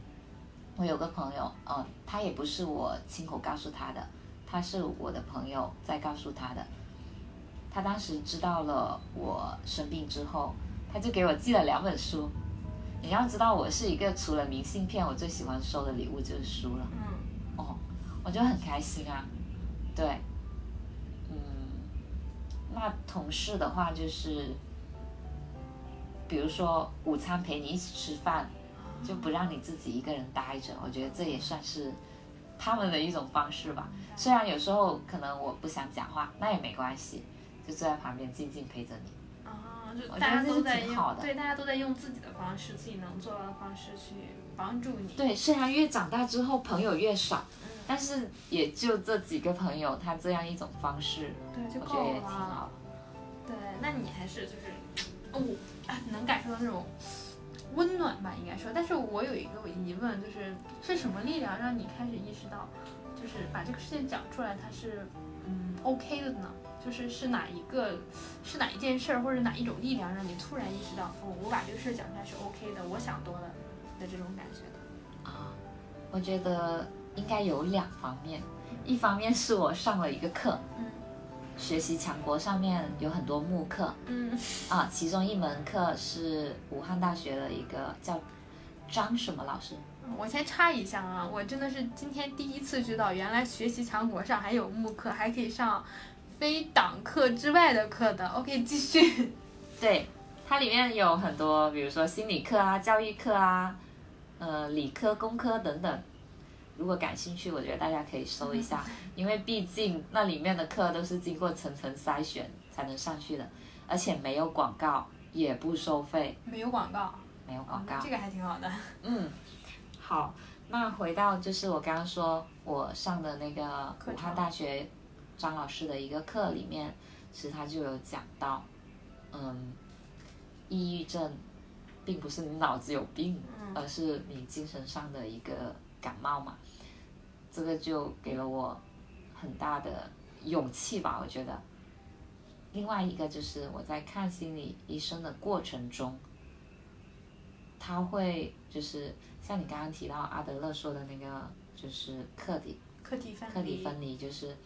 我有个朋友，哦，他也不是我亲口告诉他的，他是我的朋友在告诉他的。他当时知道了我生病之后，他就给我寄了两本书。你要知道，我是一个除了明信片，我最喜欢收的礼物就是书了。嗯。哦，我就很开心啊。对。嗯。那同事的话就是。比如说午餐陪你一起吃饭，就不让你自己一个人待着，我觉得这也算是他们的一种方式吧。虽然有时候可能我不想讲话，那也没关系，就坐在旁边静静陪着你。啊，就大家都在用，对，大家都在用自己的方式，自己能做到的方式去帮助你。对，虽然越长大之后朋友越少，但是也就这几个朋友，他这样一种方式，对，就我觉得也挺好。对，那你还是就是，哦。能感受到那种温暖吧，应该说。但是我有一个疑问，就是是什么力量让你开始意识到，就是把这个事情讲出来，它是嗯 OK 的呢？就是是哪一个，是哪一件事儿，或者哪一种力量让你突然意识到，哦，我把这个事儿讲出来是 OK 的，我想多了的这种感觉的？啊，我觉得应该有两方面，一方面是我上了一个课。学习强国上面有很多慕课，嗯啊，其中一门课是武汉大学的一个叫张什么老师。我先插一下啊，我真的是今天第一次知道，原来学习强国上还有慕课，还可以上非党课之外的课的。OK，继续。对，它里面有很多，比如说心理课啊、教育课啊、呃理科、工科等等。如果感兴趣，我觉得大家可以搜一下，因为毕竟那里面的课都是经过层层筛选才能上去的，而且没有广告，也不收费。没有广告，没有广告，这个还挺好的。嗯，好，那回到就是我刚刚说我上的那个武汉大学张老师的一个课里面，其实他就有讲到，嗯，抑郁症并不是你脑子有病，而是你精神上的一个感冒嘛。这个就给了我很大的勇气吧，我觉得。另外一个就是我在看心理医生的过程中，他会就是像你刚刚提到阿德勒说的那个，就是课题课题分课题分离，就是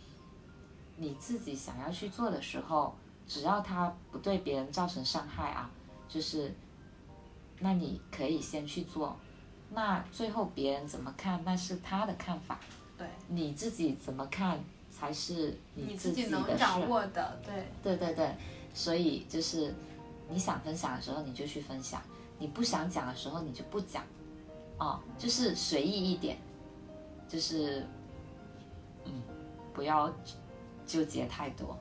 你自己想要去做的时候，只要他不对别人造成伤害啊，就是那你可以先去做。那最后别人怎么看，那是他的看法。对。你自己怎么看才是你自己能掌握的，对。对对对，所以就是你想分享的时候你就去分享，你不想讲的时候，你就不讲，哦，就是随意一点，就是，嗯，不要纠结太多，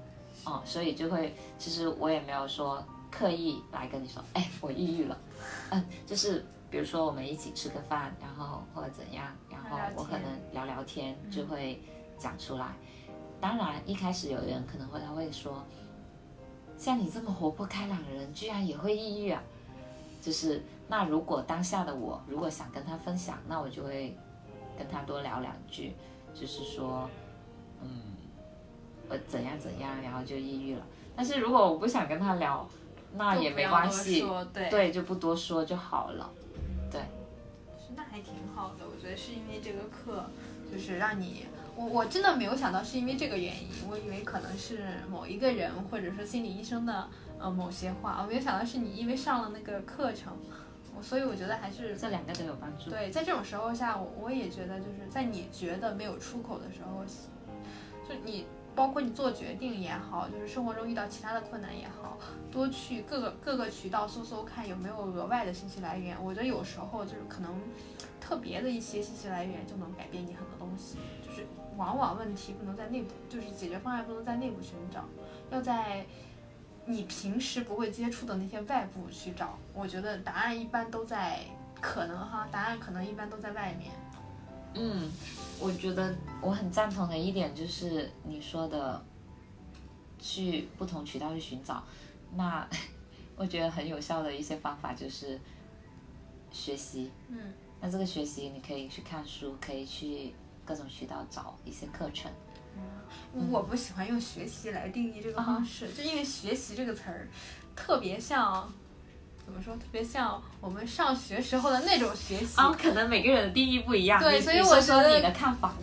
哦，所以就会，其实我也没有说刻意来跟你说，哎，我抑郁了，嗯，就是比如说我们一起吃个饭，然后或者怎样，然我可能聊聊天就会讲出来。当然，一开始有人可能会他会说，像你这么活泼开朗的人，居然也会抑郁啊？就是那如果当下的我如果想跟他分享，那我就会跟他多聊两句，就是说，嗯，我怎样怎样，然后就抑郁了。但是如果我不想跟他聊，那也没关系对，就不多说就好了。得是因为这个课，就是让你，我我真的没有想到是因为这个原因，我以为可能是某一个人或者说心理医生的呃某些话，我没有想到是你因为上了那个课程，我所以我觉得还是这两个都有帮助。对，在这种时候下，我我也觉得就是在你觉得没有出口的时候，就你包括你做决定也好，就是生活中遇到其他的困难也好，多去各个各个渠道搜搜看有没有额外的信息来源。我觉得有时候就是可能特别的一些信息来源就能改变你很多东西。就是往往问题不能在内部，就是解决方案不能在内部寻找，要在你平时不会接触的那些外部去找。我觉得答案一般都在可能哈，答案可能一般都在外面。嗯，我觉得我很赞同的一点就是你说的，去不同渠道去寻找。那 我觉得很有效的一些方法就是学习。嗯，那这个学习你可以去看书，可以去各种渠道找一些课程。我不喜欢用学习来定义这个方式，就因为学习这个词儿特别像。怎么说？特别像我们上学时候的那种学习，啊，可能每个人的定义不一样。对所以我觉得说你的看法。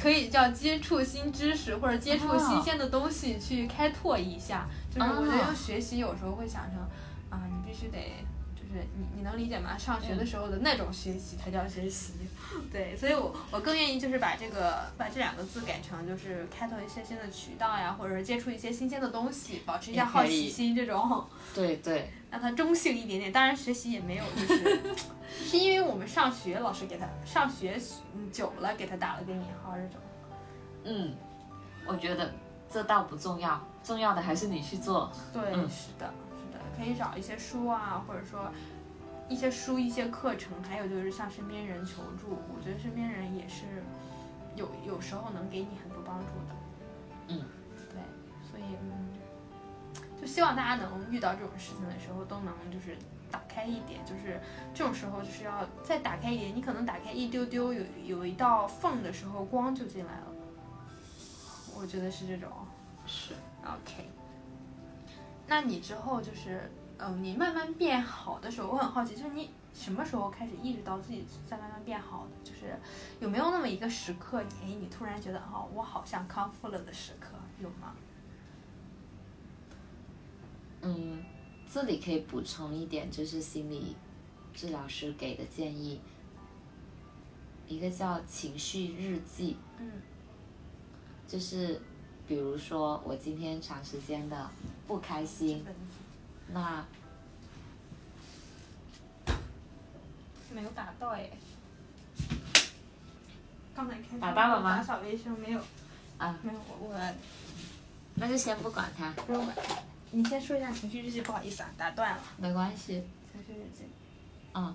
可以叫接触新知识或者接触新鲜的东西去开拓一下。就是我觉得用学习有时候会想成啊，你必须得，就是你你能理解吗？上学的时候的那种学习才叫学习。对，所以我我更愿意就是把这个把这两个字改成就是开拓一些新的渠道呀，或者是接触一些新鲜的东西，保持一下好奇心这种。对对，让它中性一点点。当然，学习也没有，就是 是因为我们上学，老师给他上学嗯久了，给他打了个引号这种。嗯，我觉得这倒不重要，重要的还是你去做。对，是的，可以找一些书啊，或者说一些书、一些课程，还有就是向身边人求助。我觉得身边人也是有有时候能给你很多帮助的。嗯，对，所以嗯，就希望大家能遇到这种事情的时候，都能就是打开一点，就是这种时候就是要再打开一点。你可能打开一丢丢，有有一道缝的时候，光就进来了。我觉得是这种。是。OK，那你之后就是，嗯，你慢慢变好的时候，我很好奇，就是你什么时候开始意识到自己在慢慢变好的？就是有没有那么一个时刻，哎，你突然觉得，哦，我好像康复了的时刻，有吗？嗯，这里可以补充一点，就是心理治疗师给的建议，一个叫情绪日记，嗯就是比如说我今天长时间的不开心，那没有打到哎。刚才开打到了吗打扫卫生没有？啊，没有，我我那就先不管它，不用管。你先说一下情绪日记，不好意思啊，打断了。没关系。情绪日记，嗯，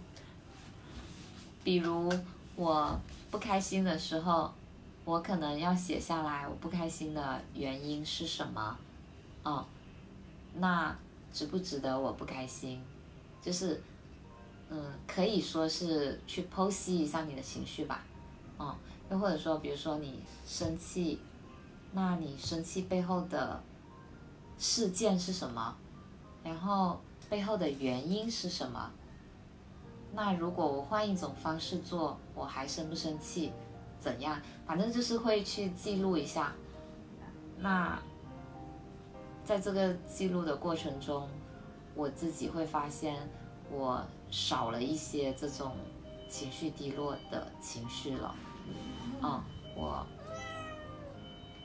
比如我不开心的时候，我可能要写下来我不开心的原因是什么，嗯，那值不值得我不开心？就是，嗯，可以说是去剖析一下你的情绪吧，嗯，又或者说，比如说你生气，那你生气背后的事件是什么？然后背后的原因是什么？那如果我换一种方式做，我还生不生气？怎样？反正就是会去记录一下。那在这个记录的过程中，我自己会发现我少了一些这种情绪低落的情绪了。嗯，我，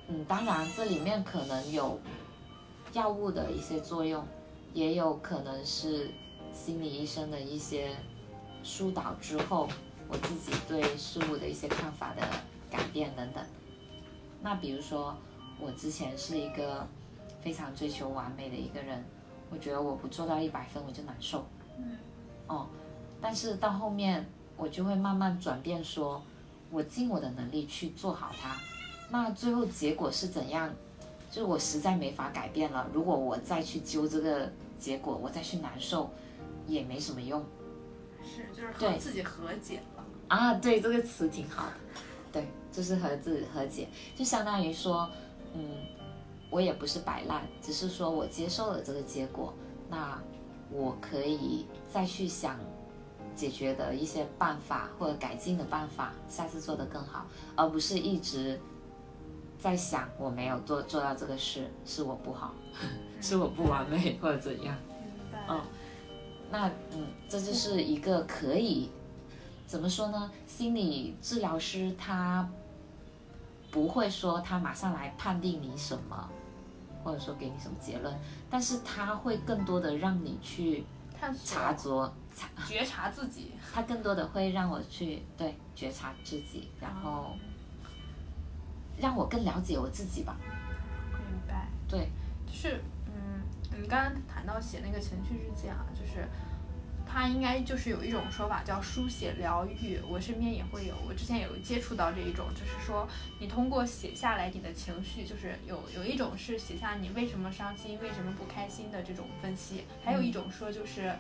嗯，当然这里面可能有药物的一些作用，也有可能是心理医生的一些疏导之后，我自己对事物的一些看法的改变等等。那比如说，我之前是一个非常追求完美的一个人，我觉得我不做到一百分我就难受。嗯。哦，但是到后面我就会慢慢转变，说我尽我的能力去做好它。那最后结果是怎样？就是我实在没法改变了。如果我再去揪这个结果，我再去难受，也没什么用。是，就是和自己和解了。啊，对，这个词挺好的。对，就是和自己和解，就相当于说，嗯，我也不是摆烂，只是说我接受了这个结果，那我可以再去想解决的一些办法或者改进的办法，下次做得更好，而不是一直。在想我没有做做到这个事，是我不好，是我不完美或者怎样？嗯，那嗯，这就是一个可以怎么说呢？心理治疗师他不会说他马上来判定你什么，或者说给你什么结论，但是他会更多的让你去察着、察觉察自己。他更多的会让我去对觉察自己，然后。让我更了解我自己吧。明白。对，就是嗯，你刚刚谈到写那个情绪日记啊，就是它应该就是有一种说法叫书写疗愈。我身边也会有，我之前有接触到这一种，就是说你通过写下来你的情绪，就是有有一种是写下你为什么伤心、为什么不开心的这种分析，还有一种说就是。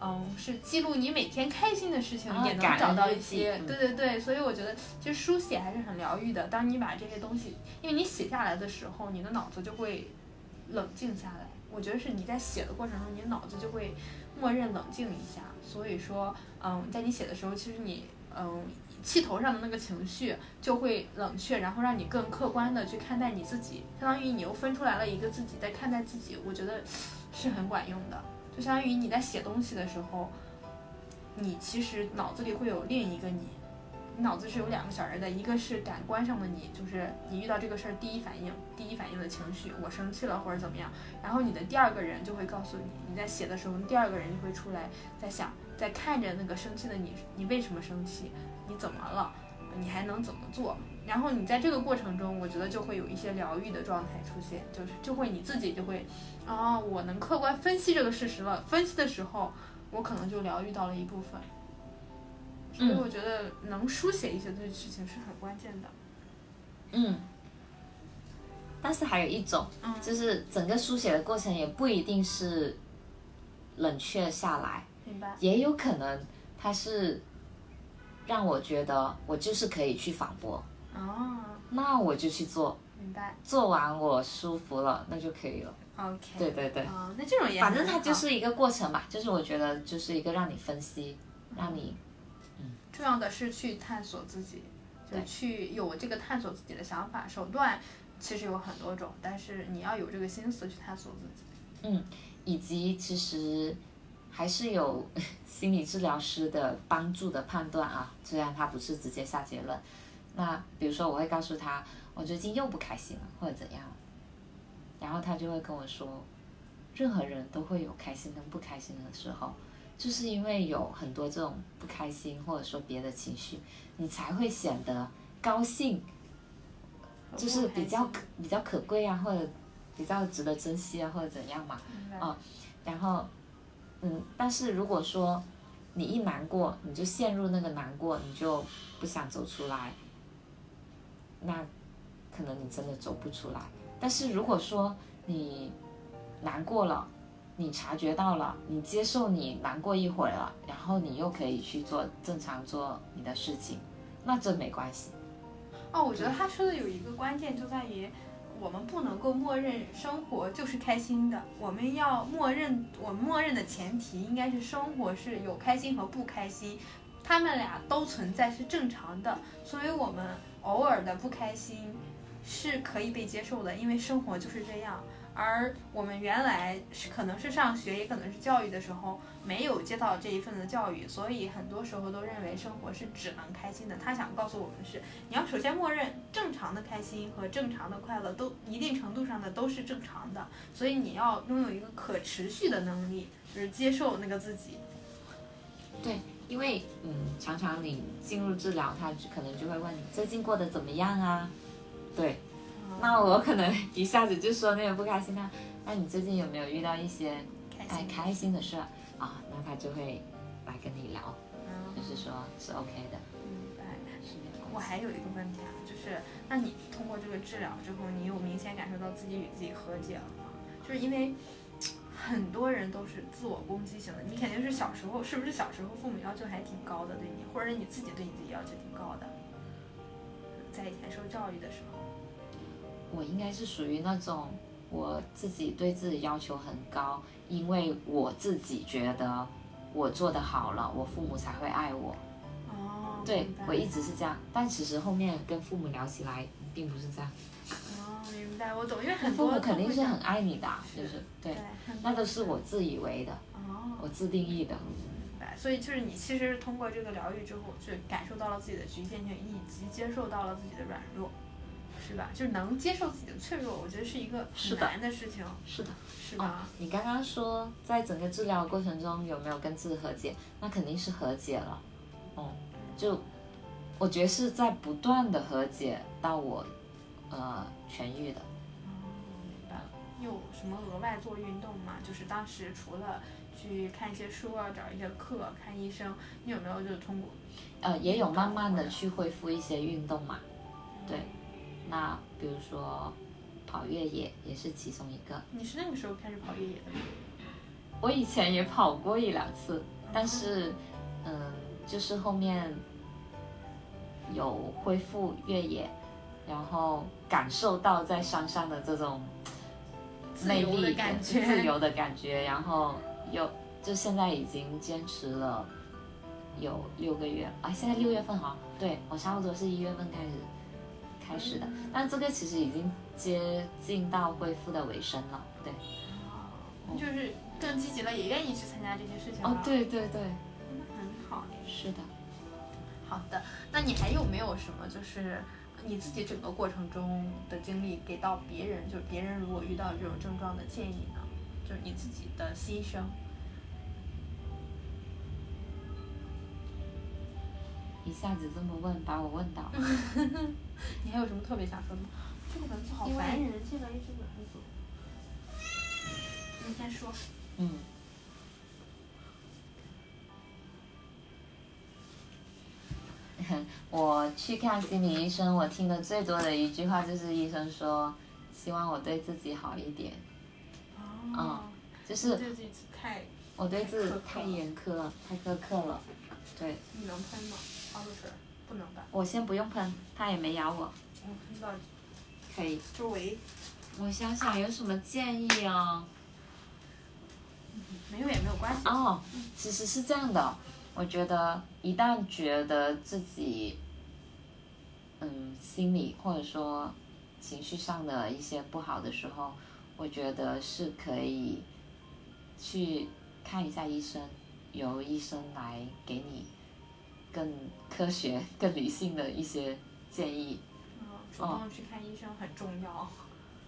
嗯，是记录你每天开心的事情，也能找到一些。对对对，所以我觉得其实书写还是很疗愈的。当你把这些东西，因为你写下来的时候，你的脑子就会冷静下来。我觉得是你在写的过程中，你脑子就会默认冷静一下。所以说，嗯，在你写的时候，其实你嗯气头上的那个情绪就会冷却，然后让你更客观的去看待你自己，相当于你又分出来了一个自己在看待自己。我觉得是很管用的。就相当于你在写东西的时候，你其实脑子里会有另一个你，你脑子是有两个小人的，一个是感官上的你，就是你遇到这个事儿第一反应、第一反应的情绪，我生气了或者怎么样。然后你的第二个人就会告诉你，你在写的时候，第二个人就会出来在想，在看着那个生气的你，你为什么生气？你怎么了？你还能怎么做？然后你在这个过程中，我觉得就会有一些疗愈的状态出现，就是就会你自己就会，啊，我能客观分析这个事实了。分析的时候，我可能就疗愈到了一部分。所以我觉得能书写一些这些事情是很关键的。嗯。但是还有一种，就是整个书写的过程也不一定是冷却下来，明白？也有可能它是让我觉得我就是可以去反驳。哦，那我就去做，明白。做完我舒服了，那就可以了。OK。对对对。哦，那这种也反正它就是一个过程吧，就是我觉得就是一个让你分析，让你，嗯。重要的是去探索自己，就去有这个探索自己的想法。手段其实有很多种，但是你要有这个心思去探索自己。嗯，以及其实还是有 心理治疗师的帮助的判断啊，虽然他不是直接下结论。那比如说，我会告诉他，我最近又不开心了，或者怎样，然后他就会跟我说，任何人都会有开心跟不开心的时候，就是因为有很多这种不开心或者说别的情绪，你才会显得高兴，就是比较可比较可贵啊，或者比较值得珍惜啊，或者怎样嘛，啊，然后，嗯，但是如果说你一难过，你就陷入那个难过，你就不想走出来。那可能你真的走不出来。但是如果说你难过了，你察觉到了，你接受你难过一会儿了，然后你又可以去做正常做你的事情，那这没关系。哦，我觉得他说的有一个关键就在于，我们不能够默认生活就是开心的，我们要默认，我们默认的前提应该是生活是有开心和不开心，他们俩都存在是正常的，所以我们。偶尔的不开心是可以被接受的，因为生活就是这样。而我们原来是可能是上学，也可能是教育的时候没有接到这一份的教育，所以很多时候都认为生活是只能开心的。他想告诉我们是，你要首先默认正常的开心和正常的快乐都一定程度上的都是正常的，所以你要拥有一个可持续的能力就是接受那个自己。对，因为嗯，常常你进入治疗，他可能就会问你最近过得怎么样啊？对，那我可能 一下子就说那个不开心那那你最近有没有遇到一些哎开心的事啊？那他就会来跟你聊，就是说是 OK 的。明白。是的。我还有一个问题啊，就是那你通过这个治疗之后，你有明显感受到自己与自己和解了吗？就是因为。很多人都是自我攻击型的，你肯定是小时候，是不是小时候父母要求还挺高的对你，或者你自己对你自己要求挺高的，在以前受教育的时候，我应该是属于那种我自己对自己要求很高，因为我自己觉得我做的好了，我父母才会爱我。哦，对我一直是这样，但其实后面跟父母聊起来，并不是这样。哦明白，我懂，因为很多父母肯定是很爱你的，就是对，那都是我自以为的，哦我自定义的。明白，所以就是你其实通过这个疗愈之后，就感受到了自己的局限性，以及接受到了自己的软弱，是吧？就是能接受自己的脆弱，我觉得是一个很难的事情。是的，是吧？你刚刚说在整个治疗过程中有没有跟自己和解？那肯定是和解了。嗯，就我觉得是在不断的和解到我。呃，痊愈的。哦，明白了。有什么额外做运动吗？就是当时除了去看一些书啊，找一些课，看医生，你有没有就是通过？呃，也有慢慢的去恢复一些运动嘛。对。那比如说跑越野也是其中一个。你是那个时候开始跑越野的吗？我以前也跑过一两次，但是嗯，就是后面有恢复越野。然后感受到在山上的这种魅力、感觉自由的感觉，然后又就现在已经坚持了有六个月啊！现在六月份哈，对我差不多是一月份开始开始的，但这个其实已经接近到恢复的尾声了，对。哦，就是更积极了，也愿意去参加这些事情了。哦，对对对，很好，是的。好的，那你还有没有什么就是？你自己整个过程中的经历给到别人，就是别人如果遇到这种症状的建议呢？就是你自己的心声。一下子这么问，把我问倒了。你还有什么特别想说的吗？这个文字好烦人，这个一直轮着。你先说。嗯。我去看心理医生，我听的最多的一句话就是医生说，希望我对自己好一点。哦。就是对自己太。我对自己太严苛了，太苛刻了。对。你能喷吗？花露水？不能吧。我先不用喷，它也没咬我。我喷到。可以。周围。我想想有什么建议啊？没有也没有关系。哦，其实是这样的。我觉得一旦觉得自己，嗯，心理或者说情绪上的一些不好的时候，我觉得是可以去看一下医生，由医生来给你更科学、更理性的一些建议。嗯，主动去看医生很重要。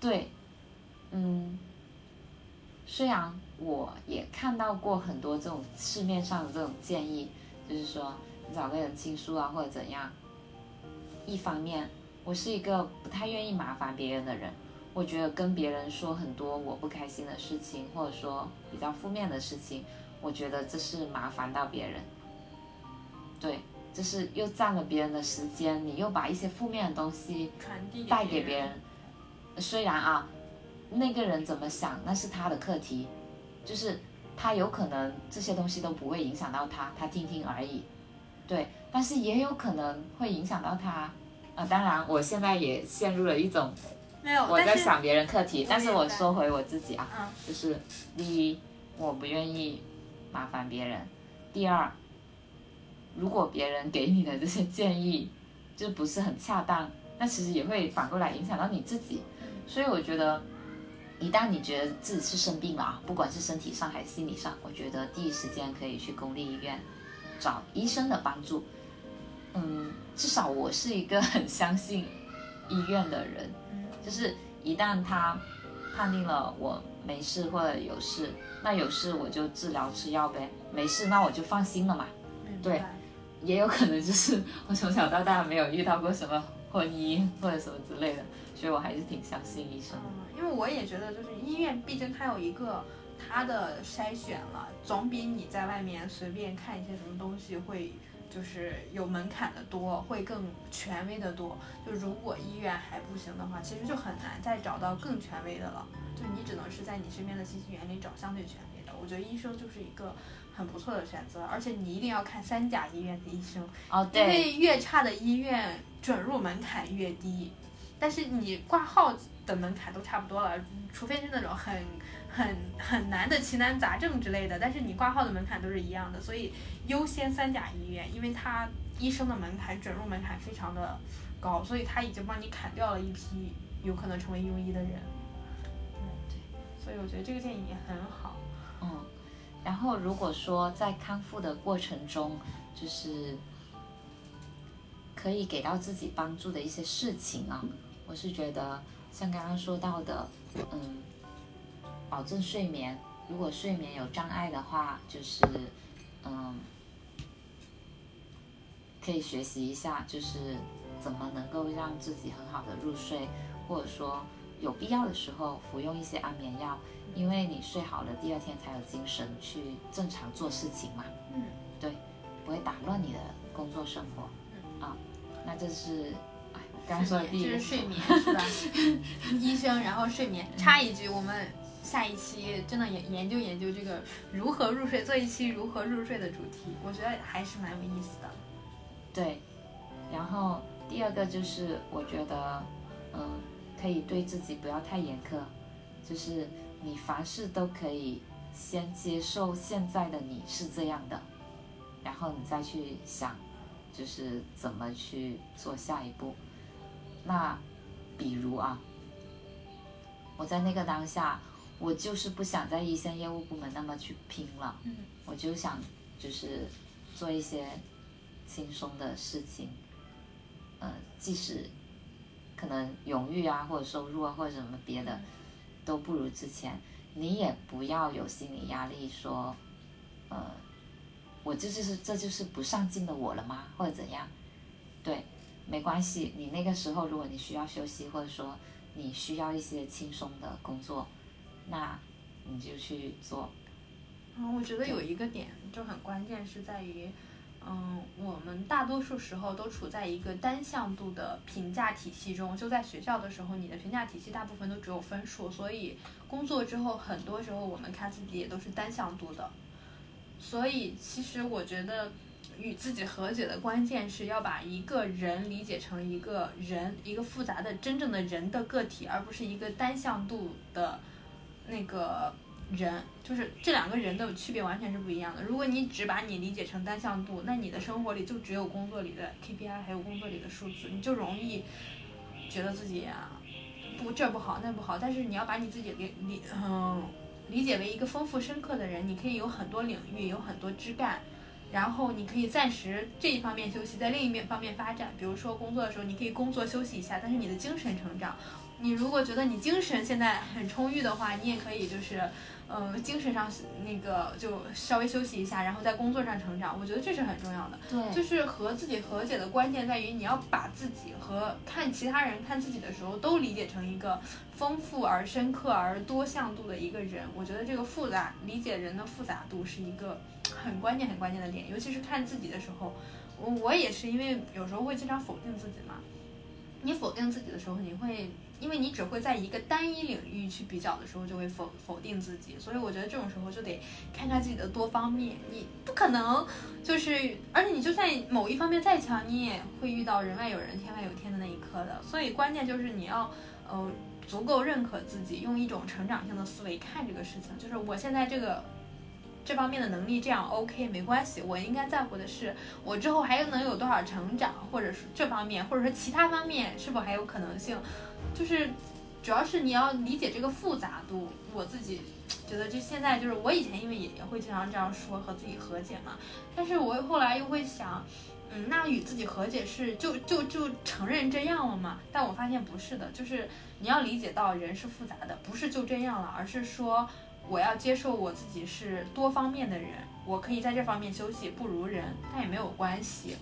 对，嗯。虽然我也看到过很多这种市面上的这种建议，就是说你找个人倾诉啊，或者怎样。一方面，我是一个不太愿意麻烦别人的人，我觉得跟别人说很多我不开心的事情，或者说比较负面的事情，我觉得这是麻烦到别人。对，就是又占了别人的时间，你又把一些负面的东西传递带给别人。虽然啊。那个人怎么想，那是他的课题，就是他有可能这些东西都不会影响到他，他听听而已，对。但是也有可能会影响到他，呃，当然我现在也陷入了一种，没有我在想别人课题，但是我说回我自己啊，就是第一，我不愿意麻烦别人；第二，如果别人给你的这些建议就不是很恰当，那其实也会反过来影响到你自己，所以我觉得。一旦你觉得自己是生病了啊，不管是身体上还是心理上，我觉得第一时间可以去公立医院找医生的帮助。嗯，至少我是一个很相信医院的人，就是一旦他判定了我没事或者有事，那有事我就治疗吃药呗，没事那我就放心了嘛。对，也有可能就是 我从小到大没有遇到过什么婚姻或者什么之类的，所以我还是挺相信医生。嗯，因为我也觉得就是医院，毕竟它有一个它的筛选了，总比你在外面随便看一些什么东西会。就是有门槛的多，会更权威的多。就如果医院还不行的话，其实就很难再找到更权威的了。就你只能是在你身边的信息源里找相对权威的。我觉得医生就是一个很不错的选择，而且你一定要看三甲医院的医生哦，对，因为越差的医院准入门槛越低，但是你挂号的门槛都差不多了，除非是那种很。很很难的奇难杂症之类的，但是你挂号的门槛都是一样的，所以优先三甲医院，因为它医生的门槛准入门槛非常的高，所以他已经帮你砍掉了一批有可能成为庸医的人。对，所以我觉得这个建议也很好。然后如果说在康复的过程中，就是可以给到自己帮助的一些事情啊，我是觉得像刚刚说到的，嗯。保证睡眠，如果睡眠有障碍的话，就是，嗯，可以学习一下，就是怎么能够让自己很好的入睡，或者说有必要的时候服用一些安眠药，因为你睡好了，第二天才有精神去正常做事情嘛。嗯，对，不会打乱你的工作生活。嗯啊，那这是，哎，刚说的第一个，就是睡眠是吧？医生，然后睡眠。插一句，我们。下一期真的研研究研究这个如何入睡，做一期如何入睡的主题，我觉得还是蛮有意思的。对，然后第二个就是我觉得，嗯，可以对自己不要太严苛，就是你凡事都可以先接受现在的你是这样的，然后你再去想，就是怎么去做下一步。那比如啊，我在那个当下。我就是不想在一线业务部门那么去拼了，我就想就是做一些轻松的事情，呃，即使可能荣誉啊或者收入啊或者什么别的都不如之前，你也不要有心理压力说，呃，我这就是这就是不上进的我了吗？或者怎样？对，没关系，你那个时候如果你需要休息或者说你需要一些轻松的工作。那你就去做。嗯，我觉得有一个点就很关键，是在于，嗯，我们大多数时候都处在一个单向度的评价体系中。就在学校的时候，你的评价体系大部分都只有分数，所以工作之后，很多时候我们看自己也都是单向度的。所以，其实我觉得与自己和解的关键是要把一个人理解成一个人，一个复杂的真正的人的个体，而不是一个单向度的。那个人就是这两个人的区别完全是不一样的。如果你只把你理解成单向度，那你的生活里就只有工作里的 KPI，还有工作里的数字，你就容易觉得自己啊不这不好那不好。但是你要把你自己给理嗯理解为一个丰富深刻的人，你可以有很多领域，有很多枝干，然后你可以暂时这一方面休息，在另一面方面发展。比如说工作的时候，你可以工作休息一下，但是你的精神成长。你如果觉得你精神现在很充裕的话，你也可以就是，嗯，精神上那个就稍微休息一下，然后在工作上成长。我觉得这是很重要的。对，就是和自己和解的关键在于你要把自己和看其他人看自己的时候都理解成一个丰富而深刻而多向度的一个人。我觉得这个复杂理解人的复杂度是一个很关键很关键的点，尤其是看自己的时候，我我也是因为有时候会经常否定自己嘛。你否定自己的时候，你会。因为你只会在一个单一领域去比较的时候，就会否否定自己，所以我觉得这种时候就得看看自己的多方面。你不可能就是，而且你就算某一方面再强，你也会遇到人外有人，天外有天的那一刻的。所以关键就是你要，呃，足够认可自己，用一种成长性的思维看这个事情。就是我现在这个这方面的能力这样 OK 没关系，我应该在乎的是我之后还能有多少成长，或者是这方面，或者说其他方面是否还有可能性。就是主要是你要理解这个复杂度。我自己觉得，就现在就是我以前因为也也会经常这样说和自己和解嘛，但是我后来又会想，嗯，那与自己和解是就就就承认这样了吗？但我发现不是的，就是你要理解到人是复杂的，不是就这样了，而是说我要接受我自己是多方面的人，我可以在这方面休息不如人，但也没有关系。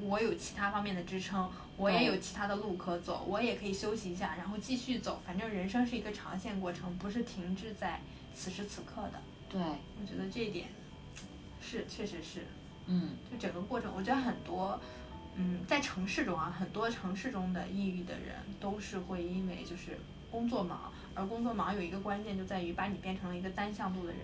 我有其他方面的支撑，我也有其他的路可走，我也可以休息一下，然后继续走。反正人生是一个长线过程，不是停滞在此时此刻的。对，我觉得这一点是，确实是。嗯，就整个过程，我觉得很多，嗯，在城市中啊，很多城市中的抑郁的人都是会因为就是工作忙，而工作忙有一个关键就在于把你变成了一个单向度的人，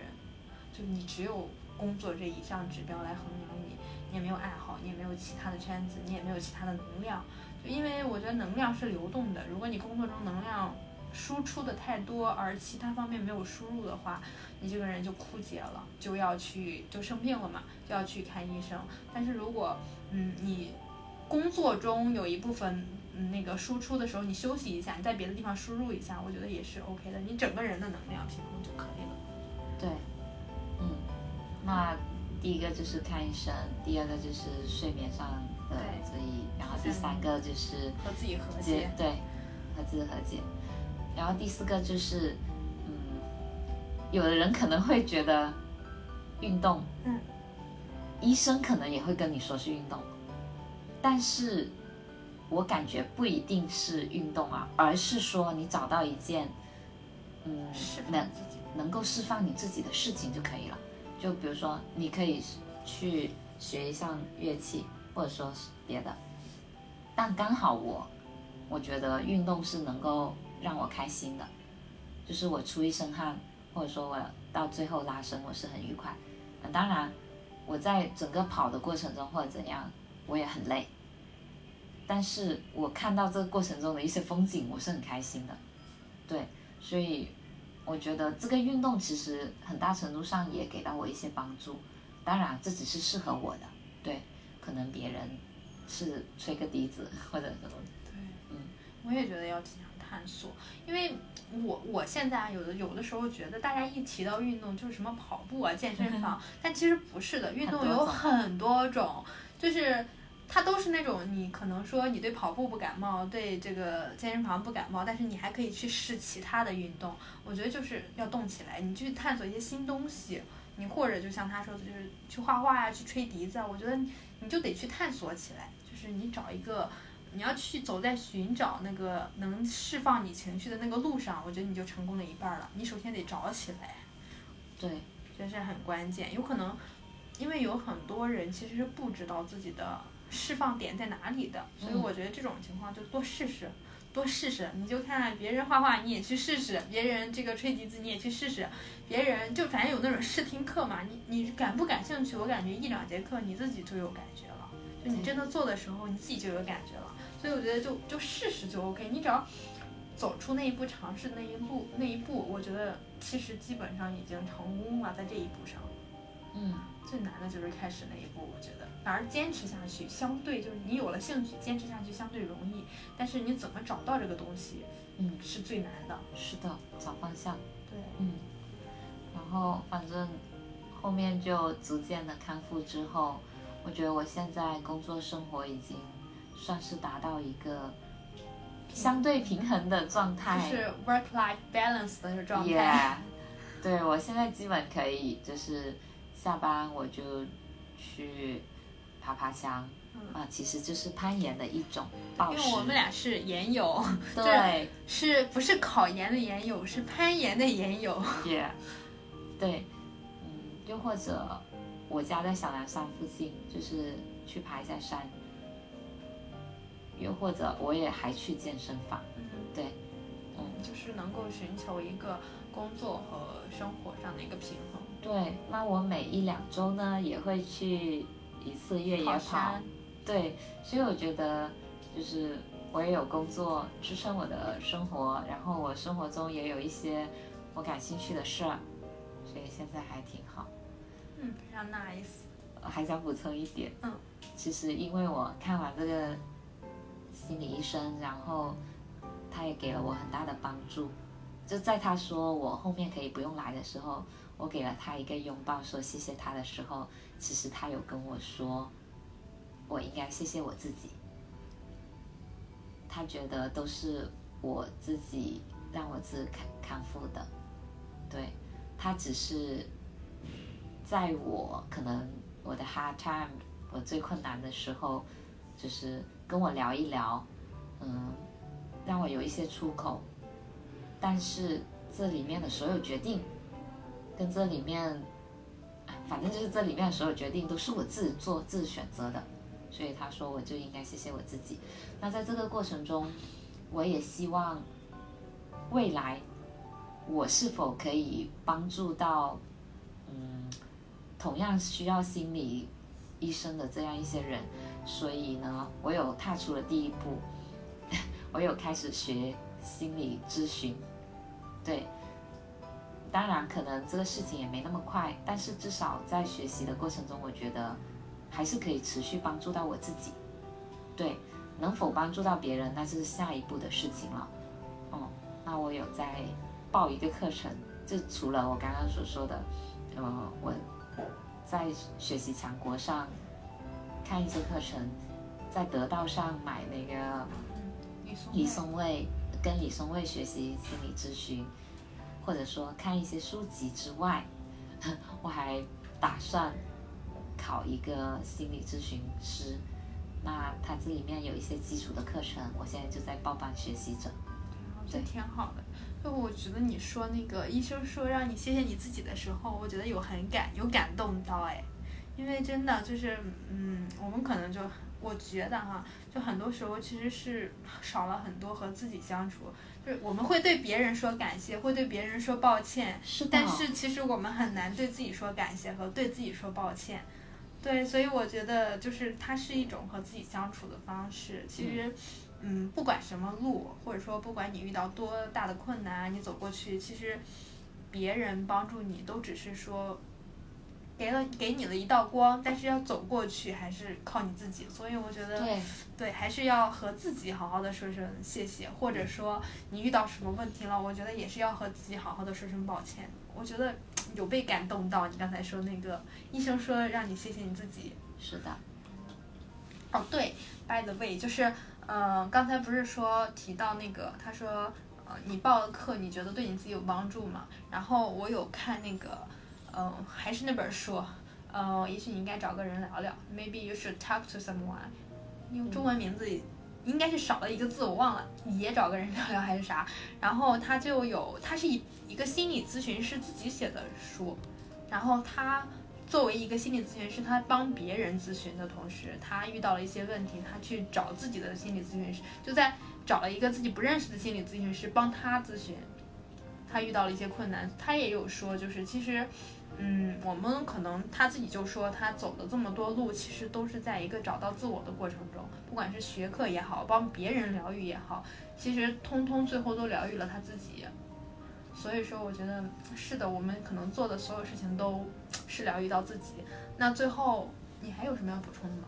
就你只有工作这一项指标来衡量你。你也没有爱好，你也没有其他的圈子，你也没有其他的能量，就因为我觉得能量是流动的。如果你工作中能量输出的太多，而其他方面没有输入的话，你这个人就枯竭了，就要去就生病了嘛，就要去看医生。但是如果嗯你工作中有一部分嗯那个输出的时候，你休息一下，你在别的地方输入一下，我觉得也是 OK 的。你整个人的能量平衡就可以了。对，嗯，那。第一个就是看医生，第二个就是睡眠上的注意，然后第三个就是和自己和解，对，和自己和解，然后第四个就是，嗯，有的人可能会觉得运动，嗯，医生可能也会跟你说是运动，但是我感觉不一定是运动啊，而是说你找到一件，嗯，能能够释放你自己的事情就可以了。就比如说，你可以去学一项乐器，或者说是别的。但刚好我，我觉得运动是能够让我开心的，就是我出一身汗，或者说我到最后拉伸，我是很愉快。当然，我在整个跑的过程中或者怎样，我也很累。但是我看到这个过程中的一些风景，我是很开心的。对，所以。我觉得这个运动其实很大程度上也给到我一些帮助，当然这只是适合我的，对，可能别人是吹个笛子或者什么。对，嗯，我也觉得要经常探索，因为我我现在有的有的时候觉得大家一提到运动就是什么跑步啊、健身房，但其实不是的，运动有很多种，就是。它都是那种你可能说你对跑步不感冒，对这个健身房不感冒，但是你还可以去试其他的运动。我觉得就是要动起来，你去探索一些新东西，你或者就像他说的，就是去画画呀，去吹笛子啊。我觉得你就得去探索起来，就是你找一个，你要去走在寻找那个能释放你情绪的那个路上，我觉得你就成功了一半了。你首先得找起来，对，这是很关键。有可能因为有很多人其实是不知道自己的。释放点在哪里的？所以我觉得这种情况就多试试，多试试。你就看别人画画，你也去试试；别人这个吹笛子，你也去试试。别人就反正有那种试听课嘛，你你感不感兴趣？我感觉一两节课你自己就有感觉了，就你真的做的时候你自己就有感觉了。所以我觉得就就试试就 OK。你只要走出那一步，尝试那一步那一步，我觉得其实基本上已经成功了，在这一步上。嗯，最难的就是开始那一步，我觉得，反而坚持下去，相对就是你有了兴趣，坚持下去相对容易。但是你怎么找到这个东西，嗯，是最难的。是的，找方向。对，嗯。然后反正后面就逐渐的康复之后，我觉得我现在工作生活已经算是达到一个相对平衡的状态，就是 work life balance 的状态。对，我现在基本可以就是。下班我就去爬爬墙，啊，其实就是攀岩的一种。因为我们俩是岩友，对，是不是考研的岩友？是攀岩的岩友。也，对，嗯，又或者我家在小南山附近，就是去爬一下山。又或者我也还去健身房，对，嗯，就是能够寻求一个工作和生活上的一个平衡。对，那我每一两周呢也会去一次越野跑，对，所以我觉得就是我也有工作支撑我的生活，然后我生活中也有一些我感兴趣的事儿，所以现在还挺好。嗯，非常 nice。还想补充一点，嗯，其实因为我看完这个心理医生，然后他也给了我很大的帮助。就在他说我后面可以不用来的时候，我给了他一个拥抱，说谢谢他的时候，其实他有跟我说，我应该谢谢我自己。他觉得都是我自己让我自己康康复的，对他只是在我可能我的 hard time，我最困难的时候，就是跟我聊一聊，嗯，让我有一些出口。但是这里面的所有决定，跟这里面，反正就是这里面所有决定都是我自己做、自己选择的，所以他说我就应该谢谢我自己。那在这个过程中，我也希望未来我是否可以帮助到，嗯，同样需要心理医生的这样一些人。所以呢，我有踏出了第一步，我有开始学心理咨询。对，当然可能这个事情也没那么快，但是至少在学习的过程中，我觉得还是可以持续帮助到我自己。对，能否帮助到别人，那就是下一步的事情了。哦，那我有在报一个课程，就除了我刚刚所说的，呃，我在学习强国上看一些课程，在得到上买那个李松蔚。跟李松蔚学习心理咨询，或者说看一些书籍之外，我还打算考一个心理咨询师。那它这里面有一些基础的课程，我现在就在报班学习着。对，挺好的。就我觉得你说那个医生说让你谢谢你自己的时候，我觉得有很感有感动到哎，因为真的就是嗯，我们可能就。我觉得哈，就很多时候其实是少了很多和自己相处，就是我们会对别人说感谢，会对别人说抱歉，是但是其实我们很难对自己说感谢和对自己说抱歉，对，所以我觉得就是它是一种和自己相处的方式。其实，嗯，不管什么路，或者说不管你遇到多大的困难，你走过去，其实别人帮助你都只是说。给了给你了一道光，但是要走过去还是靠你自己，所以我觉得对对，还是要和自己好好的说声谢谢，或者说你遇到什么问题了，我觉得也是要和自己好好的说声抱歉。我觉得有被感动到，你刚才说那个医生说让你谢谢你自己，是的。哦对，by the way，就是嗯，刚才不是说提到那个，他说呃你报的课，你觉得对你自己有帮助吗？然后我有看那个。嗯，还是那本书，嗯，也许你应该找个人聊聊，Maybe you should talk to someone。用中文名字应该是少了一个字，我忘了，也找个人聊聊还是啥？然后他就有，他是一一个心理咨询师自己写的书，然后他作为一个心理咨询师，他帮别人咨询的同时，他遇到了一些问题，他去找自己的心理咨询师，就在找了一个自己不认识的心理咨询师帮他咨询，他遇到了一些困难，他也有说，就是其实。嗯，我们可能他自己就说，他走的这么多路，其实都是在一个找到自我的过程中，不管是学课也好，帮别人疗愈也好，其实通通最后都疗愈了他自己。所以说，我觉得是的，我们可能做的所有事情都是疗愈到自己。那最后，你还有什么要补充的吗？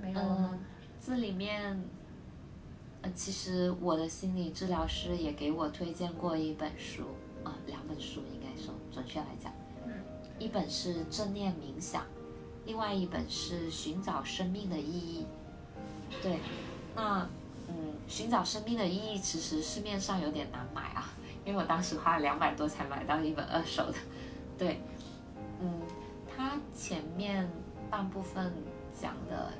没有了。这里面，呃，其实我的心理治疗师也给我推荐过一本书。啊，两本书应该说，准确来讲，嗯，一本是正念冥想，另外一本是寻找生命的意义。对，那嗯，寻找生命的意义其实市面上有点难买啊，因为我当时花了两百多才买到一本二手的。对，嗯，它前面半部分讲的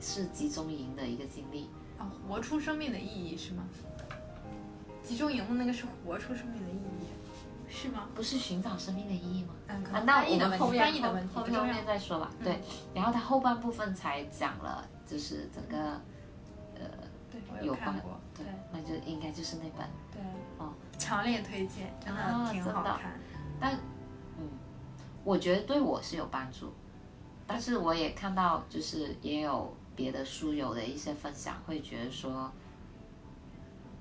是集中营的一个经历。啊，活出生命的意义是吗？集中营的那个是活出生命的意义，是吗？不是寻找生命的意义吗？嗯，那我们后面后后面再说吧。对，然后他后半部分才讲了，就是整个呃有关对，那就应该就是那本。对，哦，强烈推荐，真的挺好看。但嗯，我觉得对我是有帮助，但是我也看到就是也有别的书友的一些分享，会觉得说。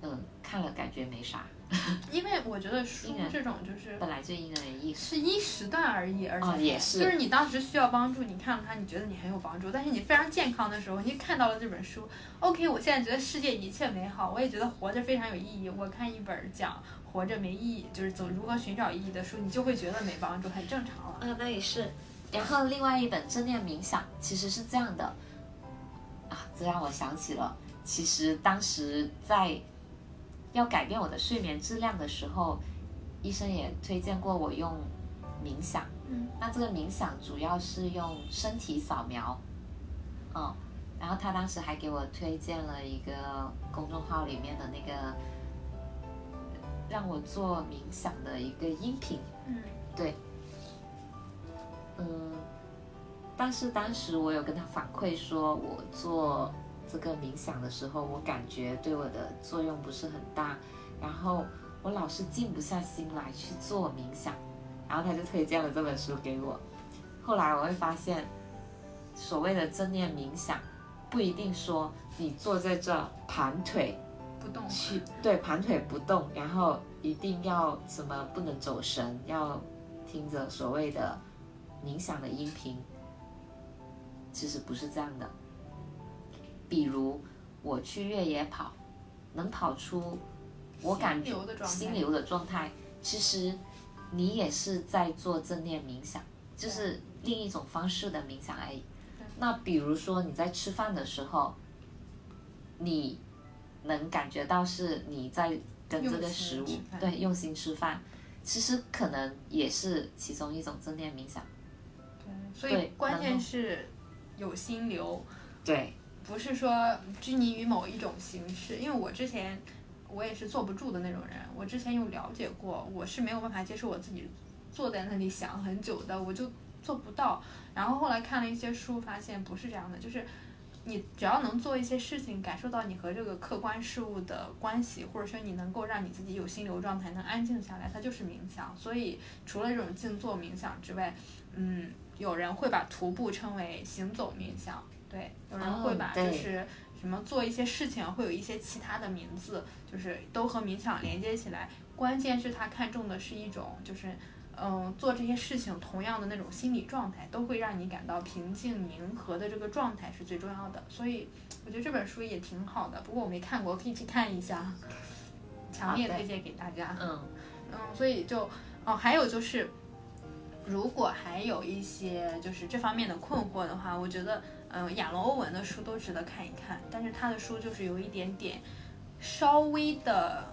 嗯，看了感觉没啥，因为我觉得书这种就是本来就因人而异，是一时段而已，而且也是，就是你当时需要帮助，你看了它，你觉得你很有帮助，但是你非常健康的时候，你看到了这本书，OK，我现在觉得世界一切美好，我也觉得活着非常有意义。我看一本讲活着没意义，就是走如何寻找意义的书，你就会觉得没帮助，很正常了。嗯，那也是。然后另外一本正念冥想其实是这样的，啊，这让我想起了，其实当时在。要改变我的睡眠质量的时候，医生也推荐过我用冥想。嗯，那这个冥想主要是用身体扫描，嗯，然后他当时还给我推荐了一个公众号里面的那个让我做冥想的一个音频。嗯，对，嗯，但是当时我有跟他反馈说，我做。这个冥想的时候，我感觉对我的作用不是很大，然后我老是静不下心来去做冥想，然后他就推荐了这本书给我。后来我会发现，所谓的正念冥想，不一定说你坐在这盘腿不动去，对，盘腿不动，然后一定要什么不能走神，要听着所谓的冥想的音频，其实不是这样的。比如我去越野跑，能跑出我感觉心流的状态，其实你也是在做正念冥想，就是另一种方式的冥想而已。那比如说你在吃饭的时候，你能感觉到是你在跟这个食物对用心吃饭，其实可能也是其中一种正念冥想。对，所以关键是有心流。对。不是说拘泥于某一种形式，因为我之前我也是坐不住的那种人。我之前有了解过，我是没有办法接受我自己坐在那里想很久的，我就做不到。然后后来看了一些书，发现不是这样的，就是你只要能做一些事情，感受到你和这个客观事物的关系，或者说你能够让你自己有心流状态，能安静下来，它就是冥想。所以除了这种静坐冥想之外，嗯，有人会把徒步称为行走冥想。对，有人会把就是什么做一些事情，会有一些其他的名字，就是都和冥想连接起来。关键是他看重的是一种，就是嗯，做这些事情同样的那种心理状态，都会让你感到平静宁和的这个状态是最重要的。所以我觉得这本书也挺好的，不过我没看过，可以去看一下，强烈推荐给大家。嗯嗯，所以就哦，还有就是，如果还有一些就是这方面的困惑的话，我觉得。嗯，亚龙欧文的书都值得看一看，但是他的书就是有一点点，稍微的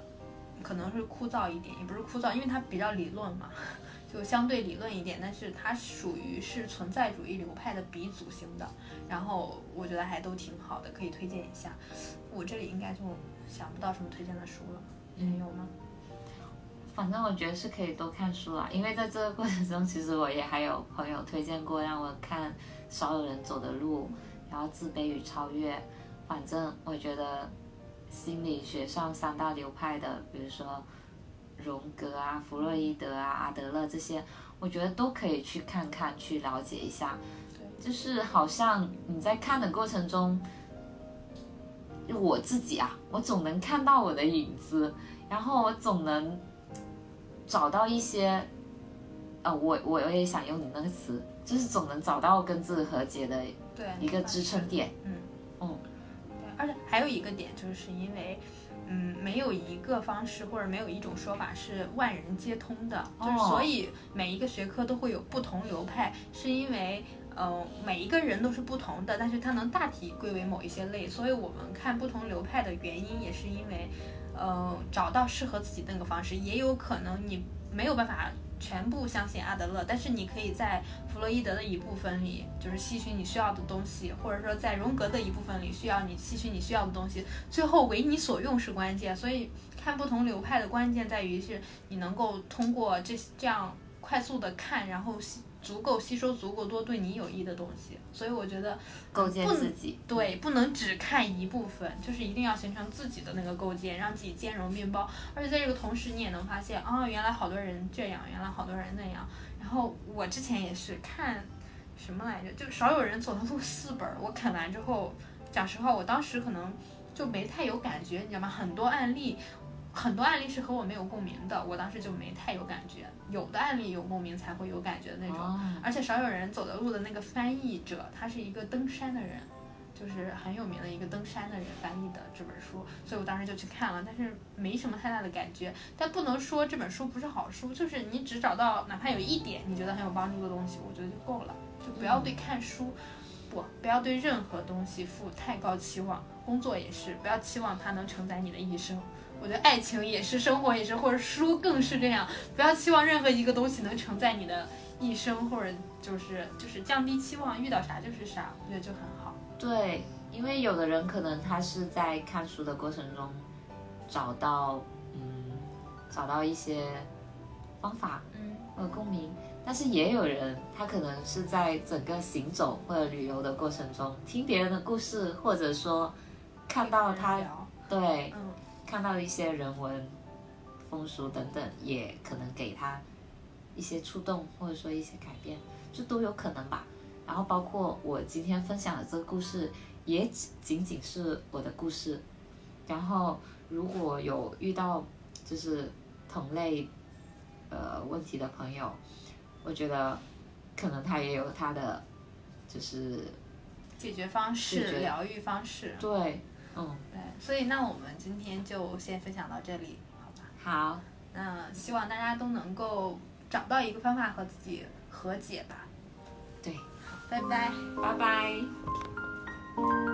可能是枯燥一点，也不是枯燥，因为它比较理论嘛，就相对理论一点。但是它属于是存在主义流派的鼻祖型的，然后我觉得还都挺好的，可以推荐一下。我这里应该就想不到什么推荐的书了，你有吗？反正我觉得是可以多看书啦，因为在这个过程中，其实我也还有朋友推荐过让我看。少有人走的路，然后自卑与超越，反正我觉得心理学上三大流派的，比如说荣格啊、弗洛伊德啊、阿德勒这些，我觉得都可以去看看，去了解一下。就是好像你在看的过程中，我自己啊，我总能看到我的影子，然后我总能找到一些，呃，我我我也想用你那个词。就是总能找到跟自己和解的一个支撑点，嗯。嗯，对，而且还有一个点，就是因为，嗯，没有一个方式或者没有一种说法是万人皆通的，就是所以每一个学科都会有不同流派，是因为，呃，每一个人都是不同的，但是它能大体归为某一些类，所以我们看不同流派的原因也是因为，呃，找到适合自己的那个方式，也有可能你没有办法。全部相信阿德勒，但是你可以在弗洛伊德的一部分里，就是吸取你需要的东西，或者说在荣格的一部分里，需要你吸取你需要的东西，最后为你所用是关键。所以看不同流派的关键在于是你能够通过这这样快速的看，然后。足够吸收足够多对你有益的东西，所以我觉得构建自己对不能只看一部分，就是一定要形成自己的那个构建，让自己兼容并包。而且在这个同时，你也能发现啊，原来好多人这样，原来好多人那样。然后我之前也是看什么来着，就少有人走的路四本，我啃完之后，讲实话，我当时可能就没太有感觉，你知道吗？很多案例。很多案例是和我没有共鸣的，我当时就没太有感觉。有的案例有共鸣才会有感觉的那种，而且少有人走的路的那个翻译者，他是一个登山的人，就是很有名的一个登山的人翻译的这本书，所以我当时就去看了，但是没什么太大的感觉。但不能说这本书不是好书，就是你只找到哪怕有一点你觉得很有帮助的东西，我觉得就够了，就不要对看书。不，不要对任何东西负太高期望，工作也是，不要期望它能承载你的一生。我觉得爱情也是，生活也是，或者书更是这样。不要期望任何一个东西能承载你的一生，或者就是就是降低期望，遇到啥就是啥，我觉得就很好。对，因为有的人可能他是在看书的过程中找到嗯找到一些方法，嗯，和共鸣。但是也有人，他可能是在整个行走或者旅游的过程中，听别人的故事，或者说看到他对，看到一些人文风俗等等，也可能给他一些触动，或者说一些改变，这都有可能吧。然后包括我今天分享的这个故事，也仅仅是我的故事。然后如果有遇到就是同类呃问题的朋友。我觉得，可能他也有他的，就是解决方式、疗愈方式。对，嗯，对，所以那我们今天就先分享到这里，好吧？好，那希望大家都能够找到一个方法和自己和解吧。对，拜拜，拜拜。